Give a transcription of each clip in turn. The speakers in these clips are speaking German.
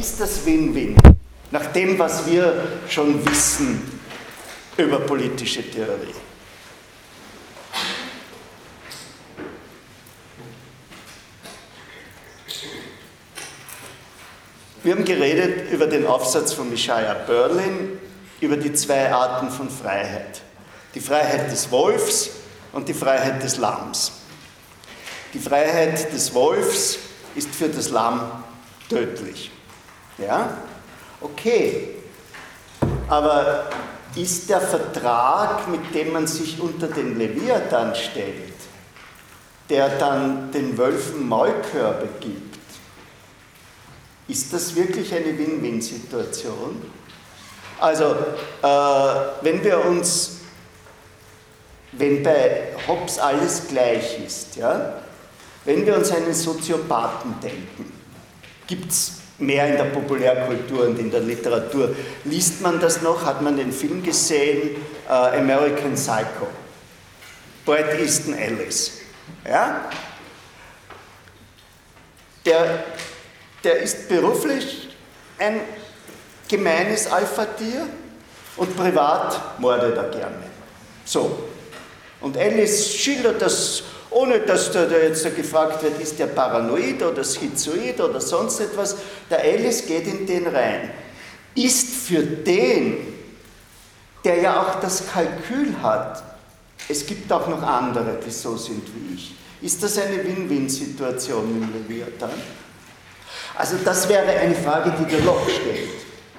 ist das Win-Win? Nach dem, was wir schon wissen über politische Theorie. Wir haben geredet über den Aufsatz von Michaya Berlin, über die zwei Arten von Freiheit. Die Freiheit des Wolfs und die Freiheit des Lamms. Die Freiheit des Wolfs ist für das Lamm tödlich. Ja? Okay. Aber ist der Vertrag, mit dem man sich unter den Leviathan stellt, der dann den Wölfen Maulkörbe gibt, ist das wirklich eine Win-Win-Situation? Also, äh, wenn wir uns, wenn bei Hobbes alles gleich ist, ja, wenn wir uns einen Soziopathen denken, gibt es mehr in der Populärkultur und in der Literatur. Liest man das noch? Hat man den Film gesehen? Uh, American Psycho. Bret Easton Ellis. Ja? Der der ist beruflich ein gemeines Alpha-Tier und privat mordet er gerne. So. Und Alice schildert das, ohne dass da jetzt gefragt wird, ist der paranoid oder schizoid oder sonst etwas. Der Alice geht in den rein. Ist für den, der ja auch das Kalkül hat, es gibt auch noch andere, die so sind wie ich, ist das eine Win-Win-Situation mit Leviathan? Also das wäre eine Frage, die der Locke stellt.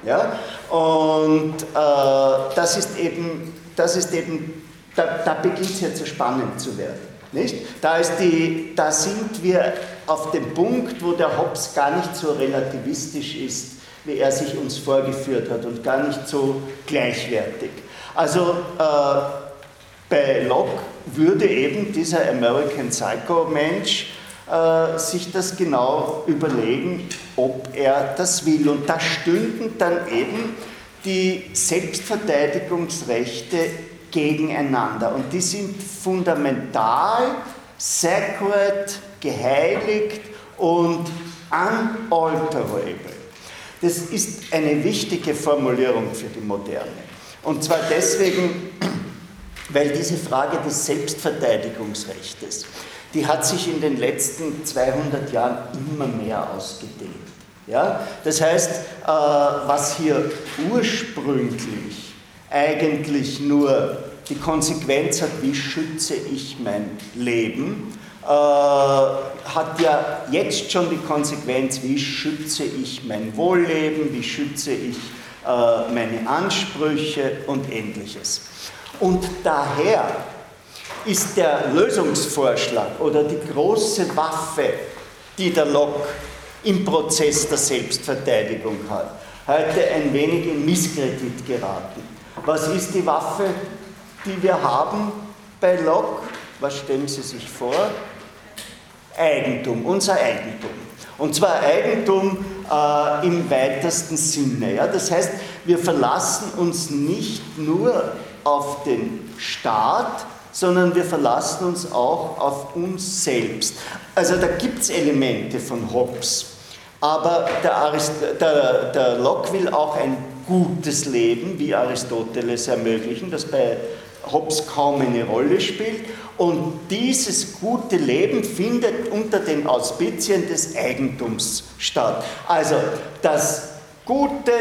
Ja? Und äh, das ist eben, das ist eben da, da beginnt es jetzt so spannend zu werden. Nicht? Da, ist die, da sind wir auf dem Punkt, wo der Hobbes gar nicht so relativistisch ist, wie er sich uns vorgeführt hat und gar nicht so gleichwertig. Also äh, bei Locke würde eben dieser American Psycho-Mensch äh, sich das genau überlegen, ob er das will. Und da stünden dann eben die Selbstverteidigungsrechte gegeneinander. Und die sind fundamental, sacred, geheiligt und unalterable. Das ist eine wichtige Formulierung für die Moderne. Und zwar deswegen, weil diese Frage des Selbstverteidigungsrechts die hat sich in den letzten 200 Jahren immer mehr ausgedehnt. Ja? Das heißt, äh, was hier ursprünglich eigentlich nur die Konsequenz hat, wie schütze ich mein Leben, äh, hat ja jetzt schon die Konsequenz, wie schütze ich mein Wohlleben, wie schütze ich äh, meine Ansprüche und ähnliches. Und daher ist der Lösungsvorschlag oder die große Waffe, die der Locke im Prozess der Selbstverteidigung hat, heute ein wenig in Misskredit geraten. Was ist die Waffe, die wir haben bei Locke? Was stellen Sie sich vor? Eigentum, unser Eigentum. Und zwar Eigentum äh, im weitesten Sinne. Ja? Das heißt, wir verlassen uns nicht nur auf den Staat, sondern wir verlassen uns auch auf uns selbst. Also da gibt es Elemente von Hobbes, aber der, der, der Locke will auch ein gutes Leben, wie Aristoteles ermöglichen, das bei Hobbes kaum eine Rolle spielt. Und dieses gute Leben findet unter den Auspizien des Eigentums statt. Also das gute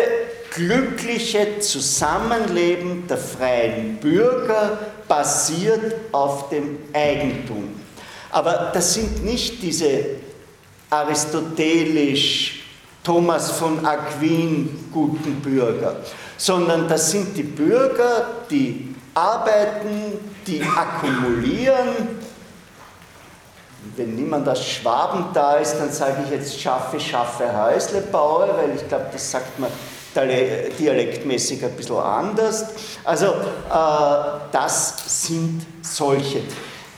glückliche Zusammenleben der freien Bürger basiert auf dem Eigentum. Aber das sind nicht diese aristotelisch Thomas von Aquin guten Bürger, sondern das sind die Bürger, die arbeiten, die akkumulieren. Wenn niemand aus Schwaben da ist, dann sage ich jetzt schaffe, schaffe Häusle baue, weil ich glaube, das sagt man dialektmäßig ein bisschen anders. Also äh, das sind solche.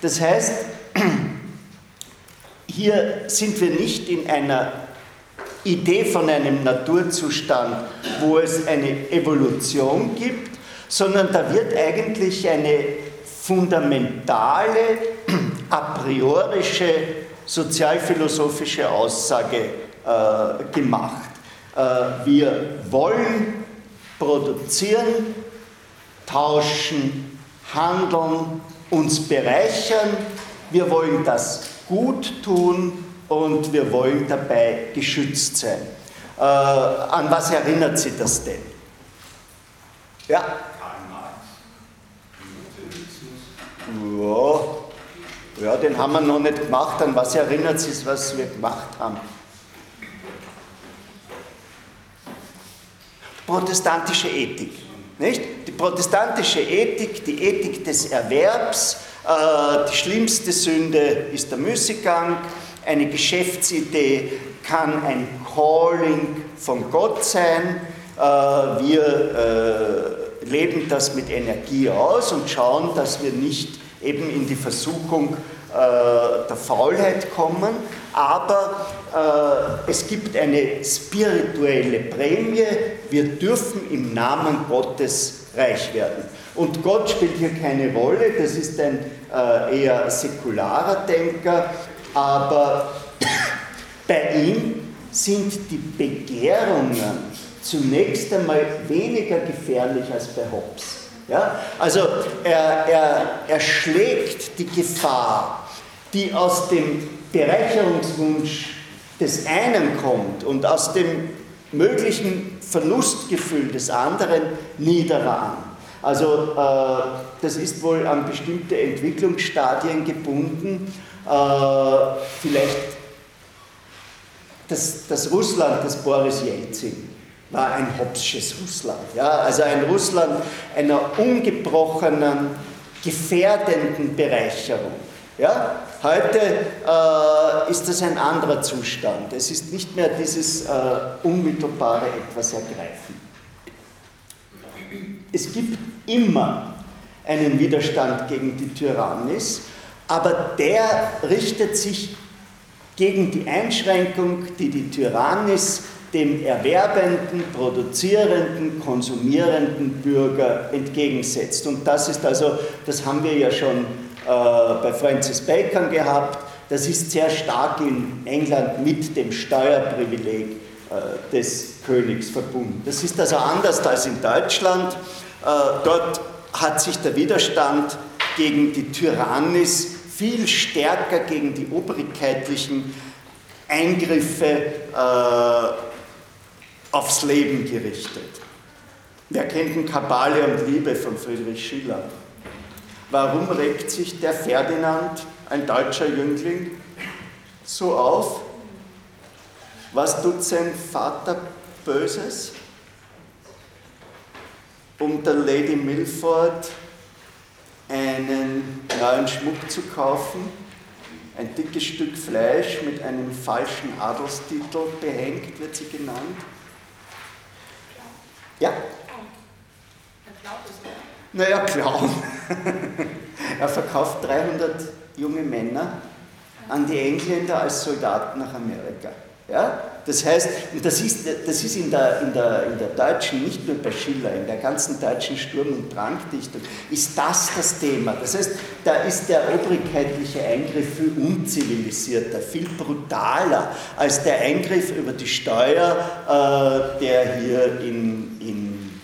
Das heißt, hier sind wir nicht in einer Idee von einem Naturzustand, wo es eine Evolution gibt, sondern da wird eigentlich eine fundamentale, a priorische sozialphilosophische Aussage äh, gemacht. Äh, wir wollen produzieren, tauschen, handeln, uns bereichern. Wir wollen das gut tun und wir wollen dabei geschützt sein. Äh, an was erinnert Sie das denn? Ja? Ja. ja, den haben wir noch nicht gemacht. An was erinnert Sie es, was wir gemacht haben? Protestantische Ethik. Nicht? Die protestantische Ethik, die Ethik des Erwerbs, äh, die schlimmste Sünde ist der Müßiggang, eine Geschäftsidee kann ein Calling von Gott sein. Äh, wir äh, leben das mit Energie aus und schauen, dass wir nicht eben in die Versuchung der Faulheit kommen, aber es gibt eine spirituelle Prämie. Wir dürfen im Namen Gottes reich werden. Und Gott spielt hier keine Rolle, das ist ein äh, eher säkularer Denker, aber bei ihm sind die Begehrungen zunächst einmal weniger gefährlich als bei Hobbes. Ja? Also er, er, er schlägt die Gefahr, die aus dem Bereicherungswunsch des einen kommt und aus dem möglichen Verlustgefühl des anderen niederer an. Also äh, das ist wohl an bestimmte Entwicklungsstadien gebunden. Äh, vielleicht das, das, Russland des Boris Jelzin war ein Hobbesches Russland. Ja? Also ein Russland einer ungebrochenen, gefährdenden Bereicherung. Ja? Heute äh, ist das ein anderer Zustand. Es ist nicht mehr dieses äh, unmittelbare etwas ergreifen. Es gibt immer einen Widerstand gegen die Tyrannis, aber der richtet sich gegen die Einschränkung, die die Tyrannis dem erwerbenden, produzierenden, konsumierenden Bürger entgegensetzt. Und das ist also, das haben wir ja schon äh, bei Francis Bacon gehabt, das ist sehr stark in England mit dem Steuerprivileg äh, des Königs verbunden. Das ist also anders als in Deutschland. Äh, dort hat sich der Widerstand gegen die Tyrannis viel stärker gegen die obrigkeitlichen Eingriffe äh, aufs Leben gerichtet. Wer kennt den Kabale und Liebe von Friedrich Schiller? Warum regt sich der Ferdinand, ein deutscher Jüngling, so auf? Was tut sein Vater Böses? um der Lady Milford einen neuen Schmuck zu kaufen. Ein dickes Stück Fleisch mit einem falschen Adelstitel behängt, wird sie genannt. Ja? Naja, Clown. er verkauft 300 junge Männer an die Engländer als Soldaten nach Amerika. Ja? Das heißt, das ist, das ist in, der, in, der, in der deutschen, nicht nur bei Schiller, in der ganzen deutschen Sturm- und Drangdichtung, ist das das Thema. Das heißt, da ist der obrigkeitliche Eingriff viel unzivilisierter, viel brutaler als der Eingriff über die Steuer, äh, der hier in, in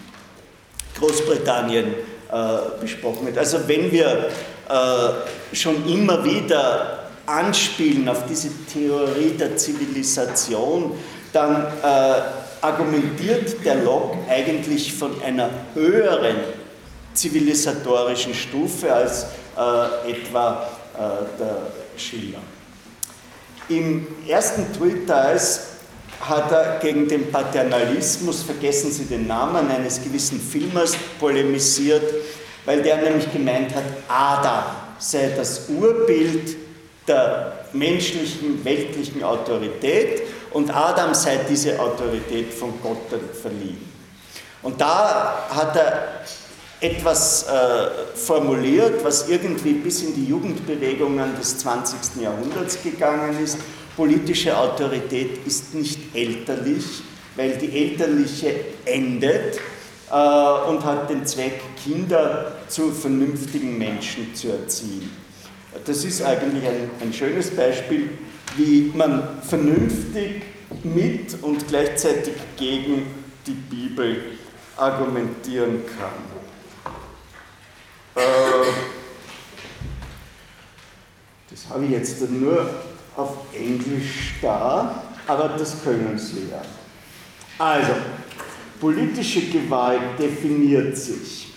Großbritannien äh, besprochen wird. Also wenn wir äh, schon immer wieder anspielen auf diese Theorie der Zivilisation, dann äh, argumentiert der Locke eigentlich von einer höheren zivilisatorischen Stufe als äh, etwa äh, der Schiller. Im ersten Treatise hat er gegen den Paternalismus, vergessen Sie den Namen, eines gewissen Filmers polemisiert, weil der nämlich gemeint hat, Adam sei das Urbild der menschlichen, weltlichen Autorität und Adam sei diese Autorität von Gott verliehen. Und da hat er etwas äh, formuliert, was irgendwie bis in die Jugendbewegungen des 20. Jahrhunderts gegangen ist. Politische Autorität ist nicht elterlich, weil die elterliche endet äh, und hat den Zweck, Kinder zu vernünftigen Menschen zu erziehen. Das ist eigentlich ein, ein schönes Beispiel, wie man vernünftig mit und gleichzeitig gegen die Bibel argumentieren kann. Äh, das habe ich jetzt nur auf Englisch da, aber das können Sie ja. Also, politische Gewalt definiert sich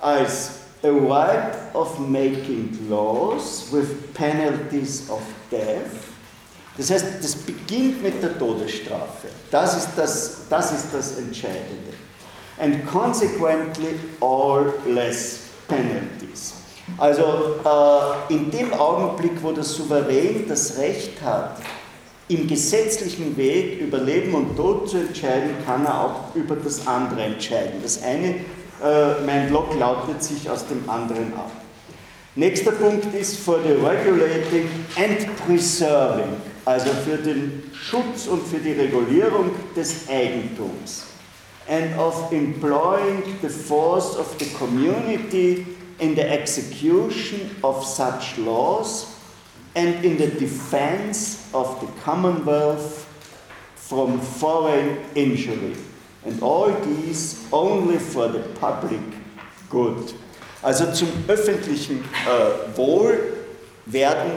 als a right of making laws with penalties of death. Das heißt, das beginnt mit der Todesstrafe. Das ist das, das, ist das Entscheidende. And consequently all less penalties. Also äh, in dem Augenblick, wo der Souverän das Recht hat, im gesetzlichen Weg über Leben und Tod zu entscheiden, kann er auch über das andere entscheiden. Das eine, äh, mein Blog lautet sich aus dem anderen ab. Nächster Punkt ist for the regulating and preserving, also für den Schutz und für die Regulierung des Eigentums and of employing the force of the community in the execution of such laws and in the defense of the Commonwealth from foreign injury. And all these only for the public good. Also zum öffentlichen äh, Wohl werden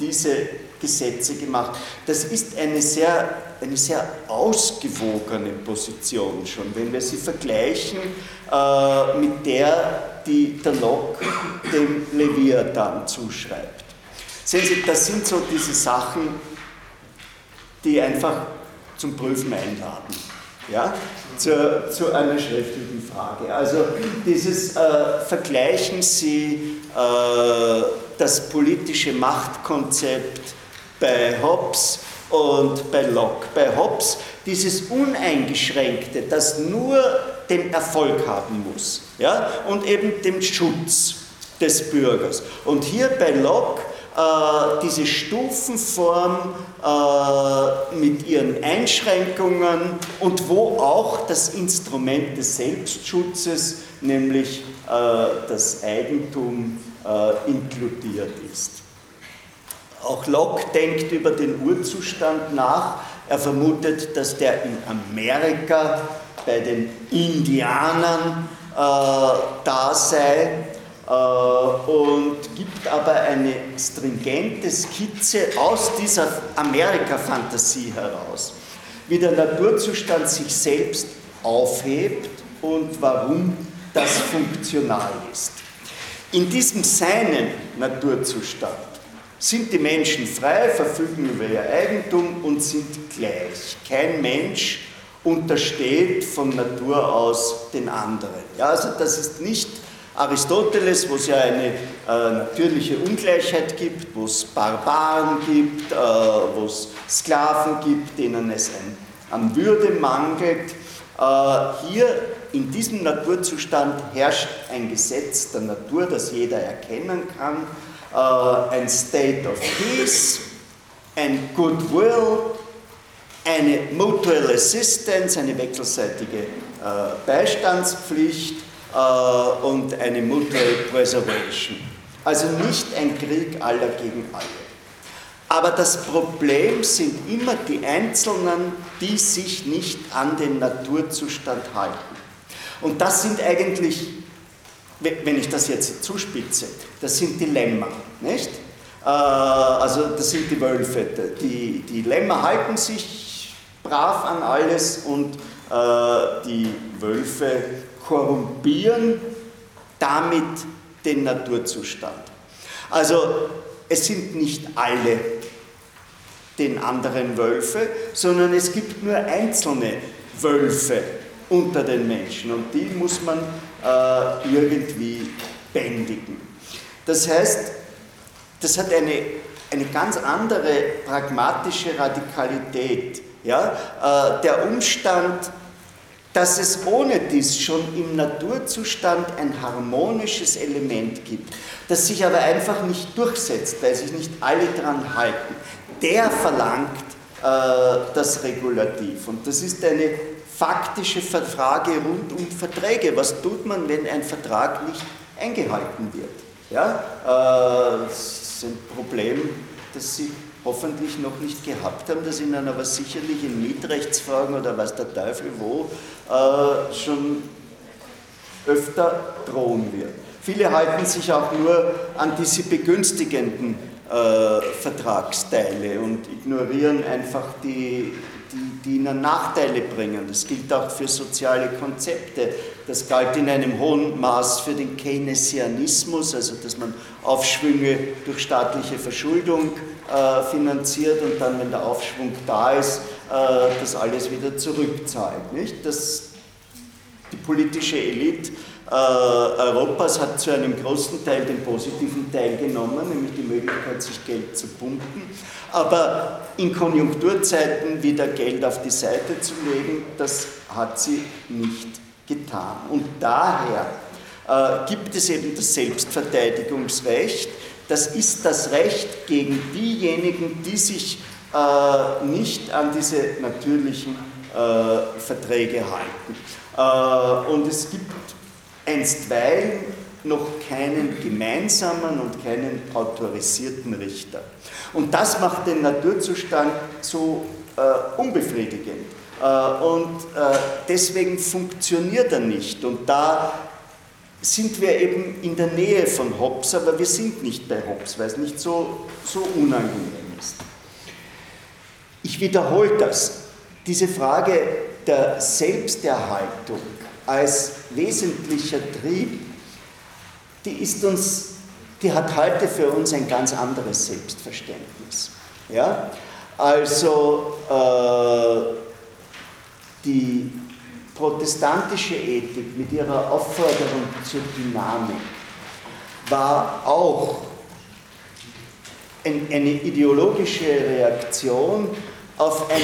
diese Gesetze gemacht. Das ist eine sehr, eine sehr ausgewogene Position schon, wenn wir sie vergleichen äh, mit der, die der Locke dem Leviathan zuschreibt. Sehen Sie, das sind so diese Sachen, die einfach zum Prüfen einladen. Ja? Zu, zu einer schriftlichen Frage. Also dieses äh, Vergleichen Sie äh, das politische Machtkonzept bei Hobbes und bei Locke. Bei Hobbes dieses Uneingeschränkte, das nur den Erfolg haben muss ja? und eben den Schutz des Bürgers. Und hier bei Locke diese Stufenform äh, mit ihren Einschränkungen und wo auch das Instrument des Selbstschutzes, nämlich äh, das Eigentum, äh, inkludiert ist. Auch Locke denkt über den Urzustand nach. Er vermutet, dass der in Amerika bei den Indianern äh, da sei äh, und gibt aber eine stringente Skizze aus dieser Amerika-Fantasie heraus, wie der Naturzustand sich selbst aufhebt und warum das funktional ist. In diesem seinen Naturzustand sind die Menschen frei, verfügen über ihr Eigentum und sind gleich. Kein Mensch untersteht von Natur aus den anderen. Ja, also das ist nicht Aristoteles, wo es ja eine äh, natürliche Ungleichheit gibt, wo es Barbaren gibt, äh, wo es Sklaven gibt, denen es ein, an Würde mangelt. Äh, hier in diesem Naturzustand herrscht ein Gesetz der Natur, das jeder erkennen kann, äh, ein State of Peace, ein Goodwill, eine Mutual Assistance, eine wechselseitige äh, Beistandspflicht äh, und eine Mutual Preservation. Also nicht ein Krieg aller gegen alle. Aber das Problem sind immer die Einzelnen, die sich nicht an den Naturzustand halten. Und das sind eigentlich, wenn ich das jetzt zuspitze, das sind Dilemma, nicht? Äh, also das sind die Wölfe. Die, die Lämmer halten sich brav an alles und äh, die Wölfe korrumpieren damit den Naturzustand. Also es sind nicht alle den anderen Wölfe, sondern es gibt nur einzelne Wölfe unter den Menschen und die muss man äh, irgendwie bändigen. Das heißt, das hat eine, eine ganz andere pragmatische Radikalität. Ja? Äh, der Umstand, dass es ohne dies schon im Naturzustand ein harmonisches Element gibt, das sich aber einfach nicht durchsetzt, weil sich nicht alle daran halten, der verlangt äh, das Regulativ. Und das ist eine faktische Frage rund um Verträge. Was tut man, wenn ein Vertrag nicht eingehalten wird? Ja, äh, das ist ein Problem, das Sie hoffentlich noch nicht gehabt haben, dass ihnen aber sicherlich in Mietrechtsfragen oder was der Teufel wo äh, schon öfter drohen wird. Viele halten sich auch nur an diese begünstigenden äh, Vertragsteile und ignorieren einfach die, die, ihnen Nachteile bringen. Das gilt auch für soziale Konzepte. Das galt in einem hohen Maß für den Keynesianismus, also dass man Aufschwünge durch staatliche Verschuldung äh, finanziert und dann, wenn der Aufschwung da ist, äh, das alles wieder zurückzahlt. Nicht? Das, die politische Elite äh, Europas hat zu einem großen Teil den positiven Teil genommen, nämlich die Möglichkeit, sich Geld zu pumpen. Aber in Konjunkturzeiten wieder Geld auf die Seite zu legen, das hat sie nicht getan. Und daher äh, gibt es eben das Selbstverteidigungsrecht. Das ist das Recht gegen diejenigen, die sich äh, nicht an diese natürlichen äh, Verträge halten. Äh, und es gibt einstweilen noch keinen gemeinsamen und keinen autorisierten Richter. Und das macht den Naturzustand so äh, unbefriedigend. Äh, und äh, deswegen funktioniert er nicht. Und da sind wir eben in der Nähe von Hobbes, aber wir sind nicht bei Hobbes, weil es nicht so, so unangenehm ist. Ich wiederhole das. Diese Frage der Selbsterhaltung als wesentlicher Trieb, die ist uns, die hat heute für uns ein ganz anderes Selbstverständnis. Ja? Also äh, die protestantische Ethik mit ihrer Aufforderung zur Dynamik war auch ein, eine ideologische Reaktion auf ein,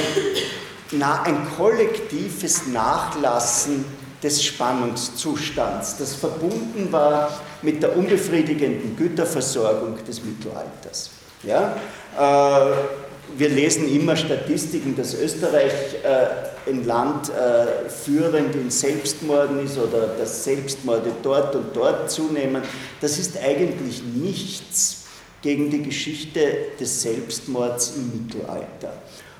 na, ein kollektives Nachlassen des Spannungszustands, das verbunden war mit der unbefriedigenden Güterversorgung des Mittelalters. Ja? Äh, wir lesen immer Statistiken, dass Österreich äh, ein Land äh, führend in Selbstmorden ist oder dass Selbstmorde dort und dort zunehmen. Das ist eigentlich nichts gegen die Geschichte des Selbstmords im Mittelalter.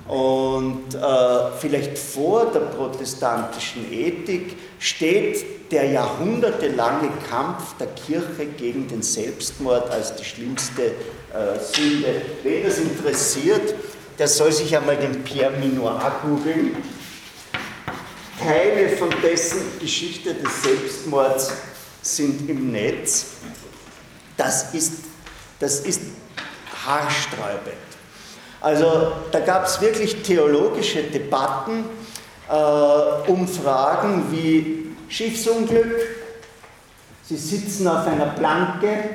Und äh, vielleicht vor der protestantischen Ethik steht der jahrhundertelange Kampf der Kirche gegen den Selbstmord als die schlimmste äh, Sünde. Wen das interessiert, der soll sich einmal den Pierre Minoir googeln. Teile von dessen Geschichte des Selbstmords sind im Netz. Das ist, das ist haarsträubend. Also da gab es wirklich theologische Debatten äh, um Fragen wie Schiffsunglück, Sie sitzen auf einer Planke,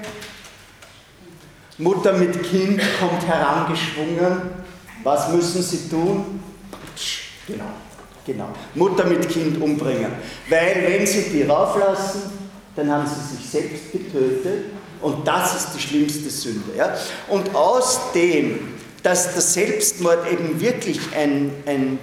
Mutter mit Kind kommt herangeschwungen, was müssen Sie tun? Genau, genau. Mutter mit Kind umbringen. Weil wenn Sie die rauflassen, dann haben Sie sich selbst getötet und das ist die schlimmste Sünde. Ja? Und aus dem dass der Selbstmord eben wirklich ein, ein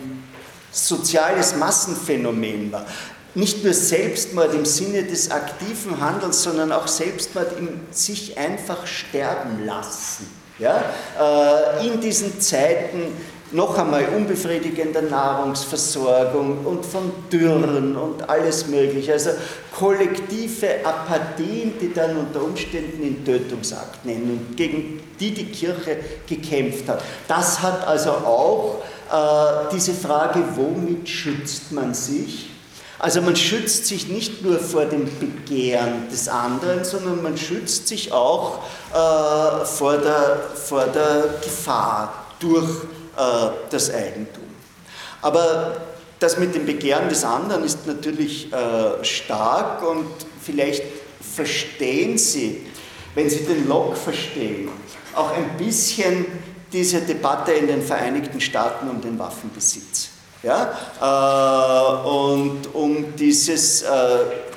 soziales Massenphänomen war. Nicht nur Selbstmord im Sinne des aktiven Handelns, sondern auch Selbstmord im sich einfach sterben lassen. Ja? Äh, in diesen Zeiten noch einmal unbefriedigender Nahrungsversorgung und von Dürren und alles Mögliche. Also kollektive Apathien, die dann unter Umständen in Tötungsakt nennen und gegen die die Kirche gekämpft hat. Das hat also auch äh, diese Frage, womit schützt man sich? Also man schützt sich nicht nur vor dem Begehren des anderen, sondern man schützt sich auch äh, vor, der, vor der Gefahr durch das Eigentum. Aber das mit dem Begehren des anderen ist natürlich äh, stark und vielleicht verstehen Sie, wenn Sie den Locke verstehen, auch ein bisschen diese Debatte in den Vereinigten Staaten um den Waffenbesitz. Ja? Äh, und um dieses, äh,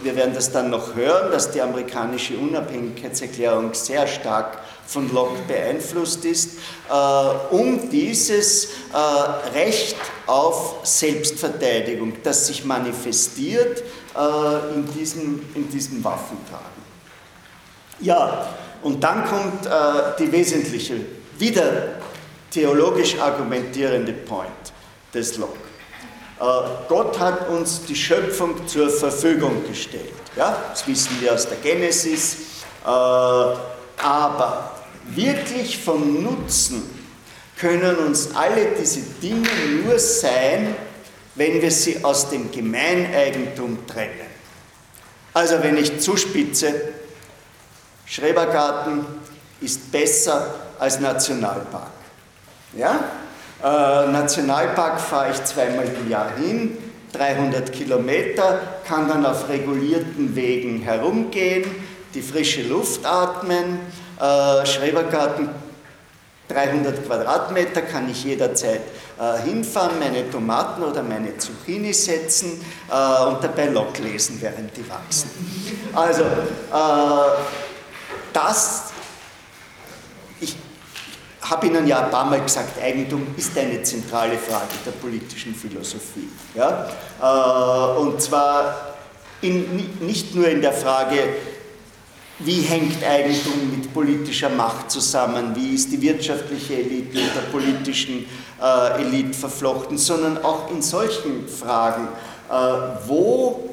wir werden das dann noch hören, dass die amerikanische Unabhängigkeitserklärung sehr stark von Locke beeinflusst ist, äh, um dieses äh, Recht auf Selbstverteidigung, das sich manifestiert äh, in, diesem, in diesem Waffentragen. Ja, und dann kommt die wesentliche, wieder theologisch argumentierende Point des Locke. Äh, Gott hat uns die Schöpfung zur Verfügung gestellt. Ja? Das wissen wir aus der Genesis. Äh, aber wirklich von Nutzen können uns alle diese Dinge nur sein, wenn wir sie aus dem Gemeineigentum trennen. Also wenn ich zuspitze, Schrebergarten ist besser als Nationalpark. Ja? Äh, Nationalpark fahre ich zweimal im Jahr hin, 300 Kilometer, kann dann auf regulierten Wegen herumgehen, die frische Luft atmen. Äh, Schrebergarten 300 Quadratmeter kann ich jederzeit äh, hinfahren, meine Tomaten oder meine Zucchini setzen äh, und dabei Lok lesen, während die wachsen. Also, äh, das, ich habe Ihnen ja ein paar Mal gesagt, Eigentum ist eine zentrale Frage der politischen Philosophie. Ja? Äh, und zwar in, nicht nur in der Frage, wie hängt Eigentum mit politischer Macht zusammen, wie ist die wirtschaftliche Elite mit der politischen äh, Elite verflochten, sondern auch in solchen Fragen, äh, wo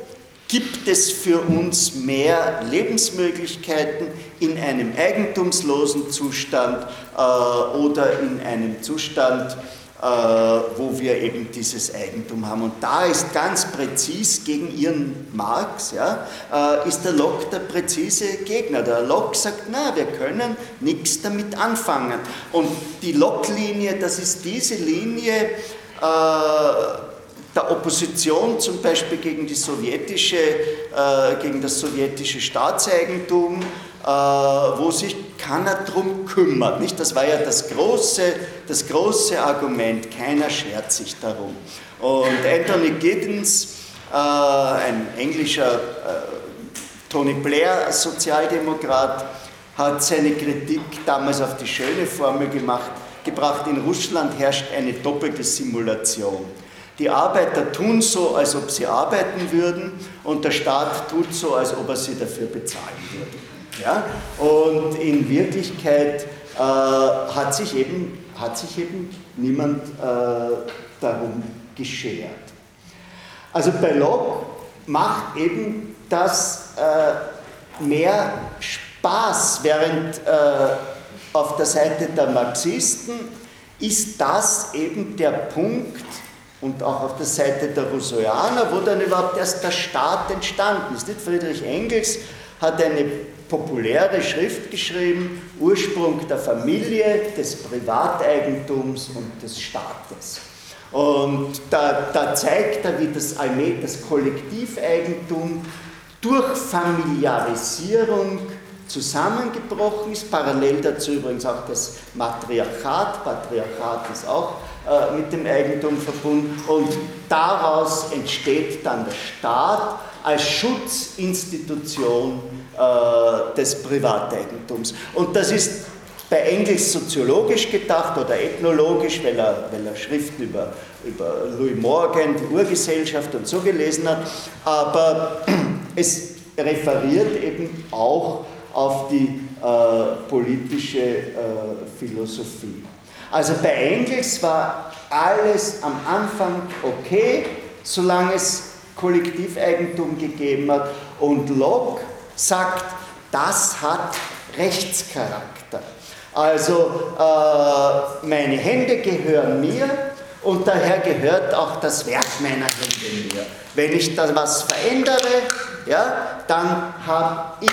gibt es für uns mehr Lebensmöglichkeiten in einem eigentumslosen Zustand äh, oder in einem Zustand, wo wir eben dieses Eigentum haben. Und da ist ganz präzis gegen ihren Marx, ja, äh, ist der Locke der präzise Gegner. Der Locke sagt, na, wir können nichts damit anfangen. Und die Locke-Linie, das ist diese Linie, äh, der Opposition zum Beispiel gegen, die sowjetische, äh, gegen das sowjetische Staatseigentum, äh, wo sich keiner drum kümmert. Nicht? Das war ja das große, das große Argument, keiner schert sich darum. Und Anthony Giddens, äh, ein englischer äh, Tony Blair Sozialdemokrat, hat seine Kritik damals auf die schöne Formel gemacht, gebracht, in Russland herrscht eine doppelte Simulation. Die Arbeiter tun so, als ob sie arbeiten würden und der Staat tut so, als ob er sie dafür bezahlen würde. Ja? Und in Wirklichkeit äh, hat, sich eben, hat sich eben niemand äh, darum geschert. Also bei Locke macht eben das äh, mehr Spaß, während äh, auf der Seite der Marxisten ist das eben der Punkt, und auch auf der Seite der Rousseauianer, wo dann überhaupt erst der Staat entstanden ist. Nicht? Friedrich Engels hat eine populäre Schrift geschrieben, Ursprung der Familie, des Privateigentums und des Staates. Und da, da zeigt er, wie das, das Kollektiveigentum durch Familiarisierung zusammengebrochen ist. Parallel dazu übrigens auch das Matriarchat. Patriarchat ist auch äh, mit dem Eigentum verbunden und daraus entsteht dann der Staat als Schutzinstitution äh, des Privateigentums. Und das ist bei Engels soziologisch gedacht oder ethnologisch, weil er, weil er Schriften über, über Louis Morgan, die Urgesellschaft und so gelesen hat, aber es referiert eben auch auf die äh, politische äh, Philosophie. Also bei Engels war alles am Anfang okay, solange es Kollektiveigentum gegeben hat. Und Locke sagt, das hat Rechtscharakter. Also äh, meine Hände gehören mir und daher gehört auch das Werk meiner Hände mir. Wenn ich da was verändere, ja, dann habe ich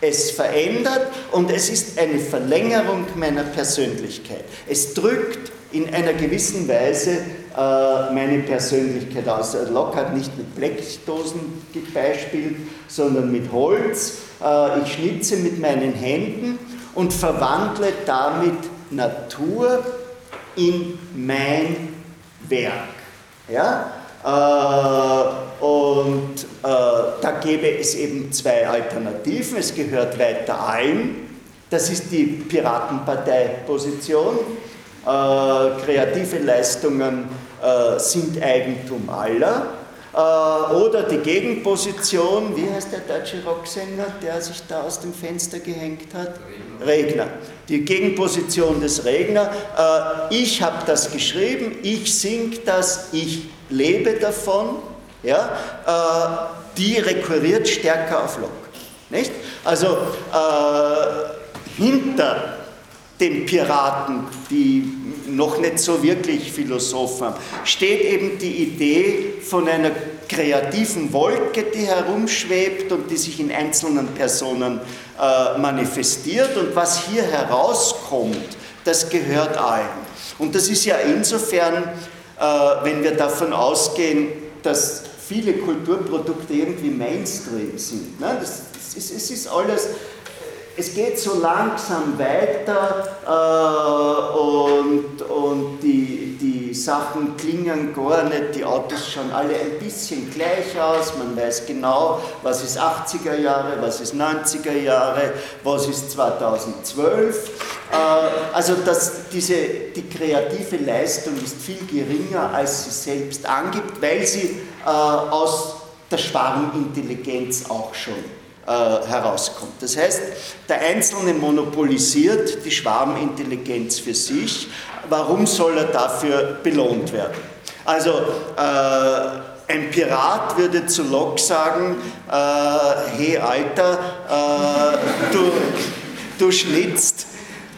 es verändert und es ist eine Verlängerung meiner Persönlichkeit. Es drückt in einer gewissen Weise äh, meine Persönlichkeit aus. Locke hat nicht mit Blechdosen beispielt, sondern mit Holz. Äh, ich schnitze mit meinen Händen und verwandle damit Natur in mein Werk. Ja? Äh, und äh, da gäbe es eben zwei Alternativen. Es gehört weiter allen. Das ist die Piratenpartei-Position. Äh, kreative Leistungen sind Eigentum aller. Oder die Gegenposition, wie heißt der deutsche Rocksänger, der sich da aus dem Fenster gehängt hat? Regner. Die Gegenposition des Regner. Ich habe das geschrieben, ich sing das, ich lebe davon. Ja? Äh, die rekurriert stärker auf Locke. Nicht? Also hinter den Piraten, die noch nicht so wirklich Philosophen steht eben die Idee von einer kreativen Wolke, die herumschwebt und die sich in einzelnen Personen äh, manifestiert. Und was hier herauskommt, das gehört allen. Und das ist ja insofern, äh, wenn wir davon ausgehen, dass viele Kulturprodukte irgendwie Mainstream sind. Ne? Das, es ist alles es geht so langsam weiter äh, und, und die, die Sachen klingen gar nicht, die Autos schauen alle ein bisschen gleich aus, man weiß genau, was ist 80er Jahre, was ist 90er Jahre, was ist 2012. Äh, also das, diese, die kreative Leistung ist viel geringer, als sie selbst angibt, weil sie äh, aus der Schwarmintelligenz auch schon herauskommt. Das heißt, der Einzelne monopolisiert die Schwarmintelligenz für sich. Warum soll er dafür belohnt werden? Also, äh, ein Pirat würde zu Locke sagen, äh, hey Alter, äh, du, du schnitzt,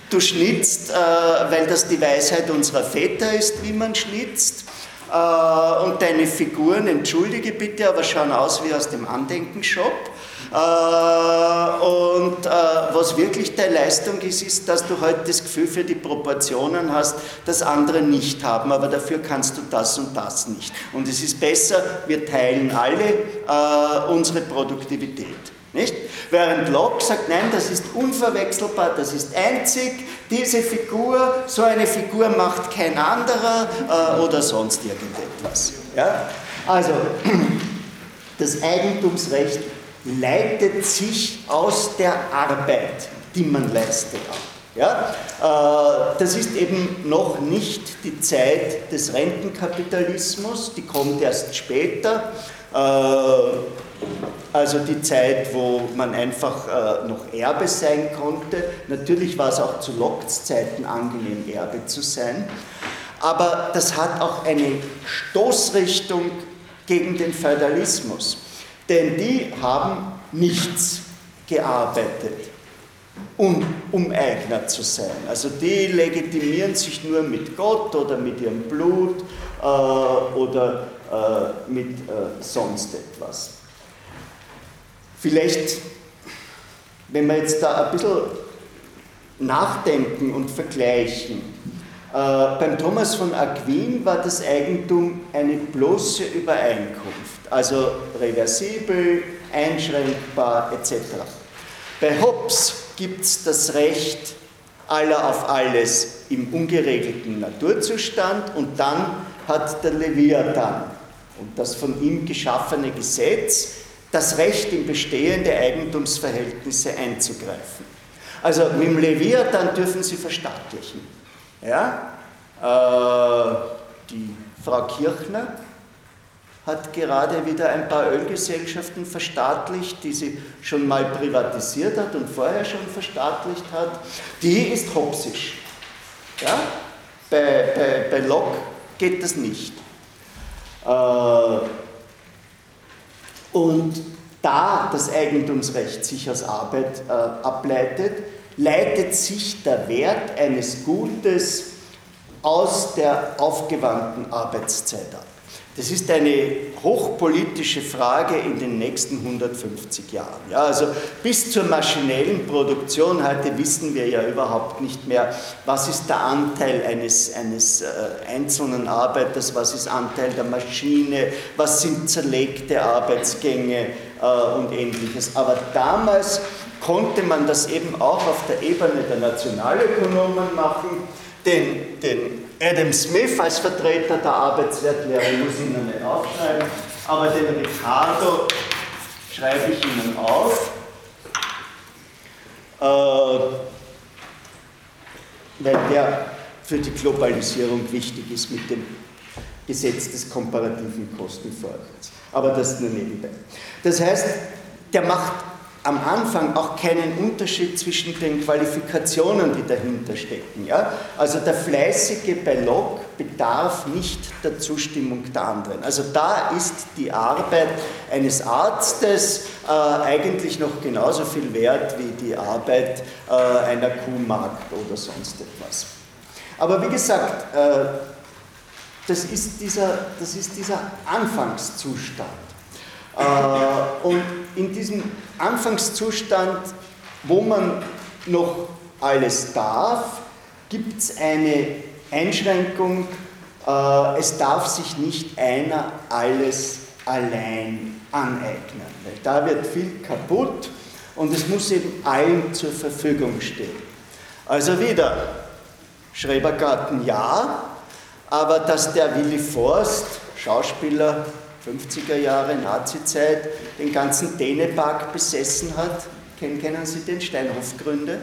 du schnitzt, äh, weil das die Weisheit unserer Väter ist, wie man schnitzt. Äh, und deine Figuren, entschuldige bitte, aber schauen aus wie aus dem Andenkenshop. Äh, und äh, was wirklich deine Leistung ist, ist, dass du heute das Gefühl für die Proportionen hast, das andere nicht haben, aber dafür kannst du das und das nicht. Und es ist besser, wir teilen alle äh, unsere Produktivität. Nicht? Während Locke sagt, nein, das ist unverwechselbar, das ist einzig, diese Figur, so eine Figur macht kein anderer äh, oder sonst irgendetwas. Ja? Also, das Eigentumsrecht leitet sich aus der Arbeit, die man leistet, ab. Ja? Äh, das ist eben noch nicht die Zeit des Rentenkapitalismus, die kommt erst später. Äh, also die Zeit, wo man einfach äh, noch Erbe sein konnte. Natürlich war es auch zu Locks Zeiten angenehm, Erbe zu sein. Aber das hat auch eine Stoßrichtung gegen den Feudalismus. Denn die haben nichts gearbeitet, um, um Eigner zu sein. Also die legitimieren sich nur mit Gott oder mit ihrem Blut äh, oder äh, mit äh, sonst etwas. Vielleicht, wenn wir jetzt da ein bisschen nachdenken und vergleichen, äh, beim Thomas von Aquin war das Eigentum eine bloße Übereinkunft also reversibel, einschränkbar etc. Bei Hobbes gibt es das Recht aller auf alles im ungeregelten Naturzustand und dann hat der Leviathan und das von ihm geschaffene Gesetz das Recht in bestehende Eigentumsverhältnisse einzugreifen. Also mit dem Leviathan dürfen sie verstaatlichen. Ja? Äh, die Frau Kirchner hat gerade wieder ein paar Ölgesellschaften verstaatlicht, die sie schon mal privatisiert hat und vorher schon verstaatlicht hat. Die ist hopsisch. Ja? Bei, bei, bei Locke geht das nicht. Äh, und da das Eigentumsrecht sich aus Arbeit äh, ableitet, leitet sich der Wert eines Gutes aus der aufgewandten Arbeitszeit ab. Das ist eine hochpolitische Frage in den nächsten 150 Jahren. Ja, also bis zur maschinellen Produktion heute wissen wir ja überhaupt nicht mehr, was ist der Anteil eines, eines äh, einzelnen Arbeiters, was ist Anteil der Maschine, was sind zerlegte Arbeitsgänge äh, und ähnliches. Aber damals konnte man das eben auch auf der Ebene der Nationalökonomen machen, den, den Adam Smith als Vertreter der Arbeitswertlehre muss ich Ihnen nicht aufschreiben, aber den Ricardo schreibe ich Ihnen auf. Äh, weil der für die Globalisierung wichtig ist mit dem Gesetz des komparativen Kostenvorteils. Aber das nur nebenbei. Das heißt, der macht am Anfang auch keinen Unterschied zwischen den Qualifikationen, die dahinter stecken. Ja? Also der Fleißige bei Locke bedarf nicht der Zustimmung der anderen. Also da ist die Arbeit eines Arztes äh, eigentlich noch genauso viel wert wie die Arbeit äh, einer Kuhmarkt oder sonst etwas. Aber wie gesagt, äh, das, ist dieser, das ist dieser Anfangszustand. Äh, und in diesem Anfangszustand, wo man noch alles darf, gibt es eine Einschränkung, äh, es darf sich nicht einer alles allein aneignen. Weil da wird viel kaputt und es muss eben allen zur Verfügung stehen. Also wieder, Schrebergarten ja, aber dass der Willi Forst, Schauspieler, 50er Jahre Nazizeit den ganzen Dänemark besessen hat. Kennen Sie den Steinhoff-Gründe?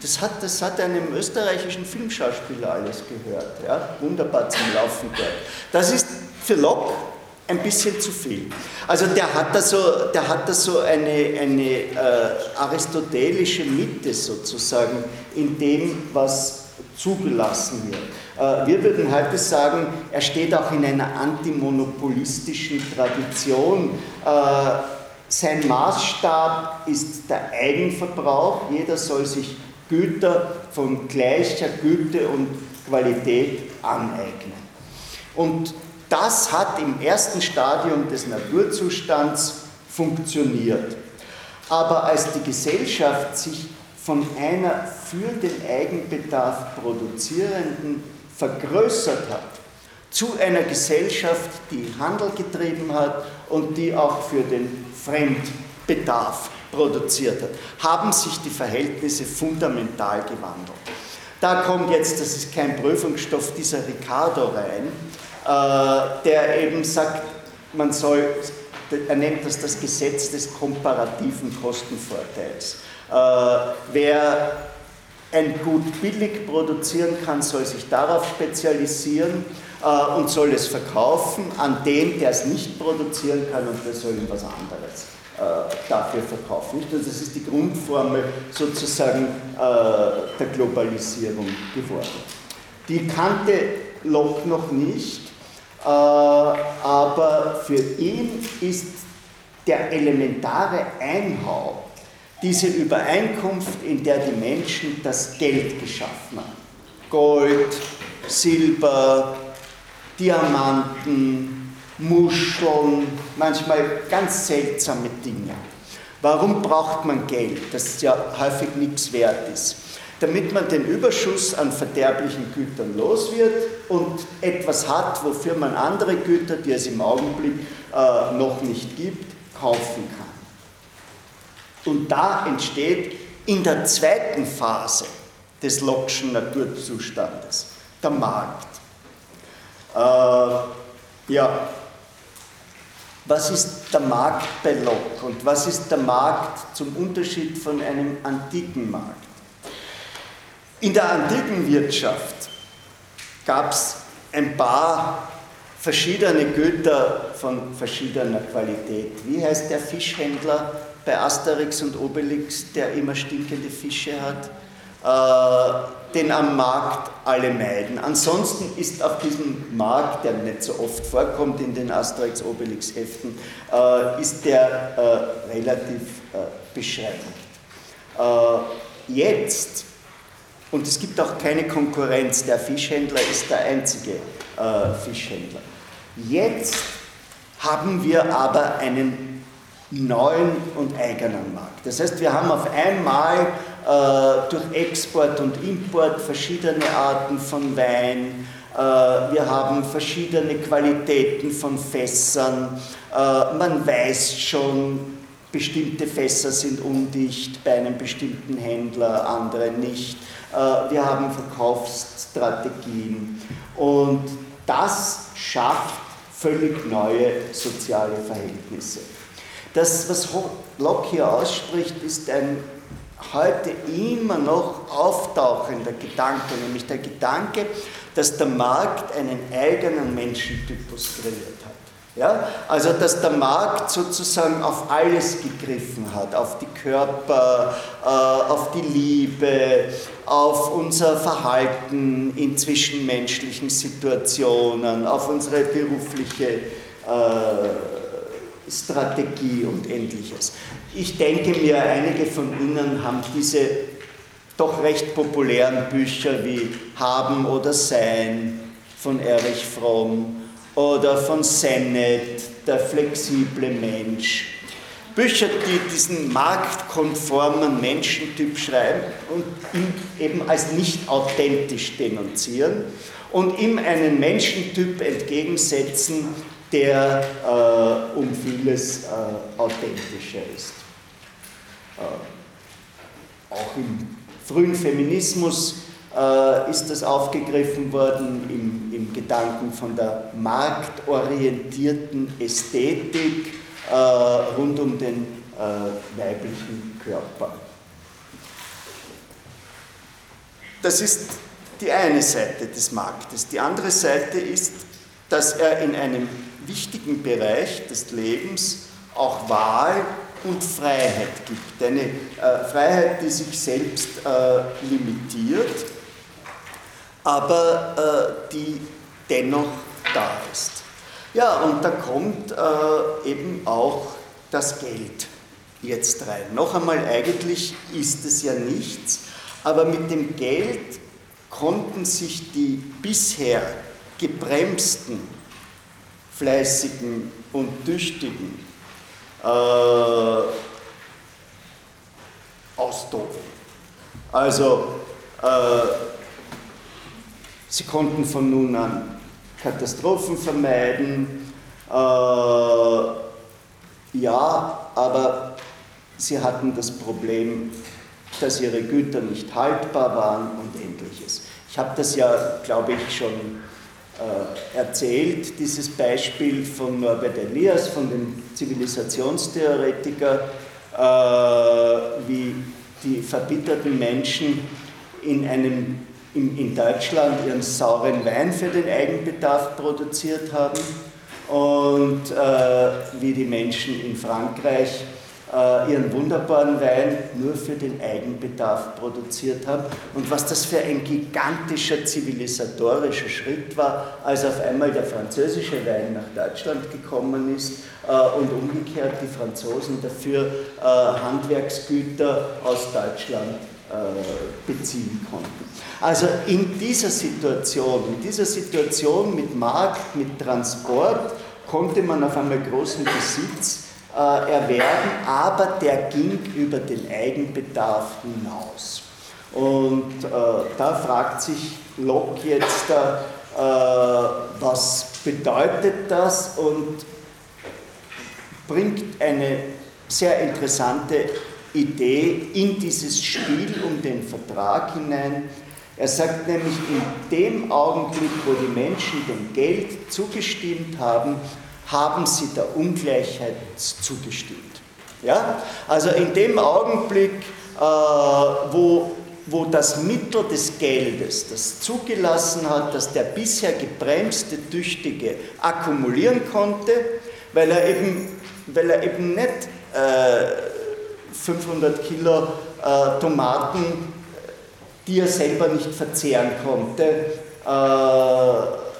Das hat, das hat einem österreichischen Filmschauspieler alles gehört. Ja? Wunderbar zum Laufen gehört. Das ist für Locke ein bisschen zu viel. Also der hat da so, der hat da so eine, eine äh, aristotelische Mitte sozusagen in dem, was zugelassen wird. Äh, wir würden heute sagen, er steht auch in einer antimonopolistischen Tradition. Äh, sein Maßstab ist der Eigenverbrauch. Jeder soll sich Güter von gleicher Güte und Qualität aneignen. Und das hat im ersten Stadium des Naturzustands funktioniert. Aber als die Gesellschaft sich von einer für den Eigenbedarf produzierenden vergrößert hat, zu einer Gesellschaft, die Handel getrieben hat und die auch für den Fremdbedarf produziert hat, haben sich die Verhältnisse fundamental gewandelt. Da kommt jetzt, das ist kein Prüfungsstoff, dieser Ricardo rein, äh, der eben sagt, man soll, er nennt das das Gesetz des komparativen Kostenvorteils. Äh, wer ein Gut billig produzieren kann, soll sich darauf spezialisieren äh, und soll es verkaufen an den, der es nicht produzieren kann und der soll ihm was anderes äh, dafür verkaufen. Also das ist die Grundformel sozusagen äh, der Globalisierung geworden. Die kannte Locke noch nicht, äh, aber für ihn ist der elementare Einhau diese Übereinkunft, in der die Menschen das Geld geschaffen haben. Gold, Silber, Diamanten, Muscheln, manchmal ganz seltsame Dinge. Warum braucht man Geld, das ja häufig nichts wert ist? Damit man den Überschuss an verderblichen Gütern los wird und etwas hat, wofür man andere Güter, die es im Augenblick äh, noch nicht gibt, kaufen kann. Und da entsteht in der zweiten Phase des Lockschen Naturzustandes der Markt. Äh, ja, was ist der Markt bei Locke und was ist der Markt zum Unterschied von einem antiken Markt? In der antiken Wirtschaft gab es ein paar verschiedene Güter von verschiedener Qualität. Wie heißt der Fischhändler, bei Asterix und Obelix, der immer stinkende Fische hat, äh, den am Markt alle meiden. Ansonsten ist auf diesem Markt, der nicht so oft vorkommt in den Asterix-Obelix-Heften, äh, ist der äh, relativ äh, beschränkt. Äh, jetzt, und es gibt auch keine Konkurrenz, der Fischhändler ist der einzige äh, Fischhändler. Jetzt haben wir aber einen neuen und eigenen Markt. Das heißt, wir haben auf einmal äh, durch Export und Import verschiedene Arten von Wein, äh, wir haben verschiedene Qualitäten von Fässern, äh, man weiß schon, bestimmte Fässer sind undicht bei einem bestimmten Händler, andere nicht. Äh, wir haben Verkaufsstrategien und das schafft völlig neue soziale Verhältnisse. Das, was Locke hier ausspricht, ist ein heute immer noch auftauchender Gedanke, nämlich der Gedanke, dass der Markt einen eigenen Menschentypus kreiert hat. Ja? Also, dass der Markt sozusagen auf alles gegriffen hat, auf die Körper, äh, auf die Liebe, auf unser Verhalten in zwischenmenschlichen Situationen, auf unsere berufliche äh, Strategie und ähnliches. Ich denke mir, einige von Ihnen haben diese doch recht populären Bücher wie Haben oder Sein von Erich Fromm oder von Sennett, Der flexible Mensch. Bücher, die diesen marktkonformen Menschentyp schreiben und ihn eben als nicht authentisch denunzieren und ihm einen Menschentyp entgegensetzen, der äh, um vieles äh, authentischer ist. Äh, auch im frühen Feminismus äh, ist das aufgegriffen worden, im, im, Gedanken von der marktorientierten Ästhetik äh, rund um den äh, weiblichen Körper. Das ist die eine Seite des Marktes. Die andere Seite ist, dass er in einem wichtigen Bereich des Lebens auch Wahl und Freiheit gibt. Eine äh, Freiheit, die sich selbst äh, limitiert, aber äh, die dennoch da ist. Ja, und da kommt äh, eben auch das Geld jetzt rein. Noch einmal, eigentlich ist es ja nichts, aber mit dem Geld konnten sich die bisher gebremsten, fleißigen und tüchtigen äh, austoben. Also äh, sie konnten von nun an Katastrophen vermeiden, äh, ja, aber sie hatten das Problem, dass ihre Güter nicht haltbar waren und ähnliches. Ich habe das ja, glaube ich, schon erzählt, dieses Beispiel von Norbert Elias, von dem Zivilisationstheoretiker, äh, wie die verbitterten Menschen in, einem, in, in Deutschland ihren sauren Wein für den Eigenbedarf produziert haben und äh, wie die Menschen in Frankreich äh, ihren wunderbaren Wein nur für den Eigenbedarf produziert haben und was das für ein gigantischer zivilisatorischer Schritt war, als auf einmal der französische Wein nach Deutschland gekommen ist äh, und umgekehrt die Franzosen dafür äh, Handwerksgüter aus Deutschland beziehen konnten. Also in dieser Situation, in dieser Situation mit Markt, mit Transport, konnte man auf einmal großen Besitz äh, erwerben, aber der ging über den Eigenbedarf hinaus. Und äh, da fragt sich Locke jetzt, äh, was bedeutet das und bringt eine sehr interessante Idee in dieses Spiel um den Vertrag hinein. Er sagt nämlich, in dem Augenblick, wo die Menschen dem Geld zugestimmt haben, haben sie der Ungleichheit zugestimmt. Ja? Also in dem Augenblick, äh, wo, wo das Mittel des Geldes das zugelassen hat, dass der bisher gebremste Tüchtige akkumulieren konnte, weil er eben, weil er eben nicht äh, 500 Kilo äh, Tomaten, die er selber nicht verzehren konnte, äh,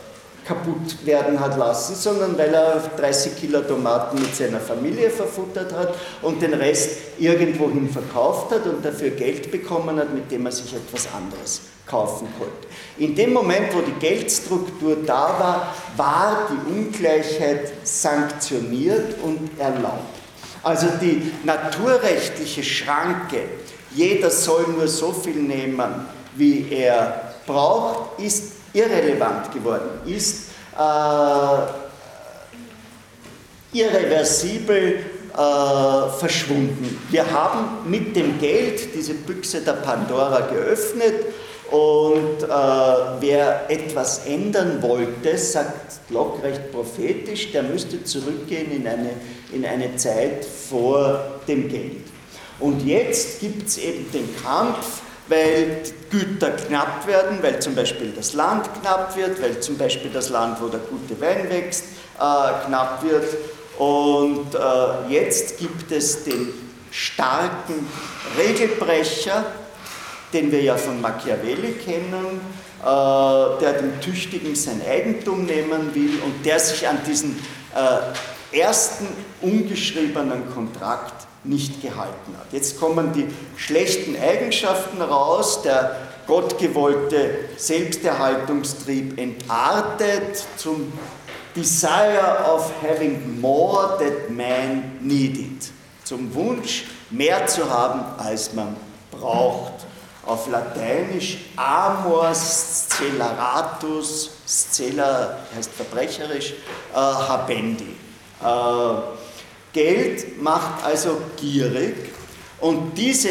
kaputt werden hat lassen, sondern weil er 30 Kilo Tomaten mit seiner Familie verfuttert hat und den Rest irgendwohin verkauft hat und dafür Geld bekommen hat, mit dem er sich etwas anderes kaufen konnte. In dem Moment, wo die Geldstruktur da war, war die Ungleichheit sanktioniert und erlaubt. Also die naturrechtliche Schranke, jeder soll nur so viel nehmen, wie er braucht, ist irrelevant geworden ist, äh, irreversibel äh, verschwunden. Wir haben mit dem Geld diese Büchse der Pandora geöffnet und äh, wer etwas ändern wollte, sagt Locke recht prophetisch, der müsste zurückgehen in eine, in eine Zeit vor dem Geld. Und jetzt gibt es eben den Kampf weil Güter knapp werden, weil zum Beispiel das Land knapp wird, weil zum Beispiel das Land, wo der gute Wein wächst, äh, knapp wird. Und äh, jetzt gibt es den starken Regelbrecher, den wir ja von Machiavelli kennen, äh, der dem Tüchtigen sein Eigentum nehmen will und der sich an diesen äh, ersten ungeschriebenen Kontrakt nicht gehalten hat. Jetzt kommen die schlechten Eigenschaften raus, der gottgewollte Selbsterhaltungstrieb entartet zum Desire of having more that man needed, zum Wunsch, mehr zu haben, als man braucht. Auf Lateinisch amor sceleratus, scela heißt verbrecherisch, äh, habendi. Äh, Geld macht also gierig und diese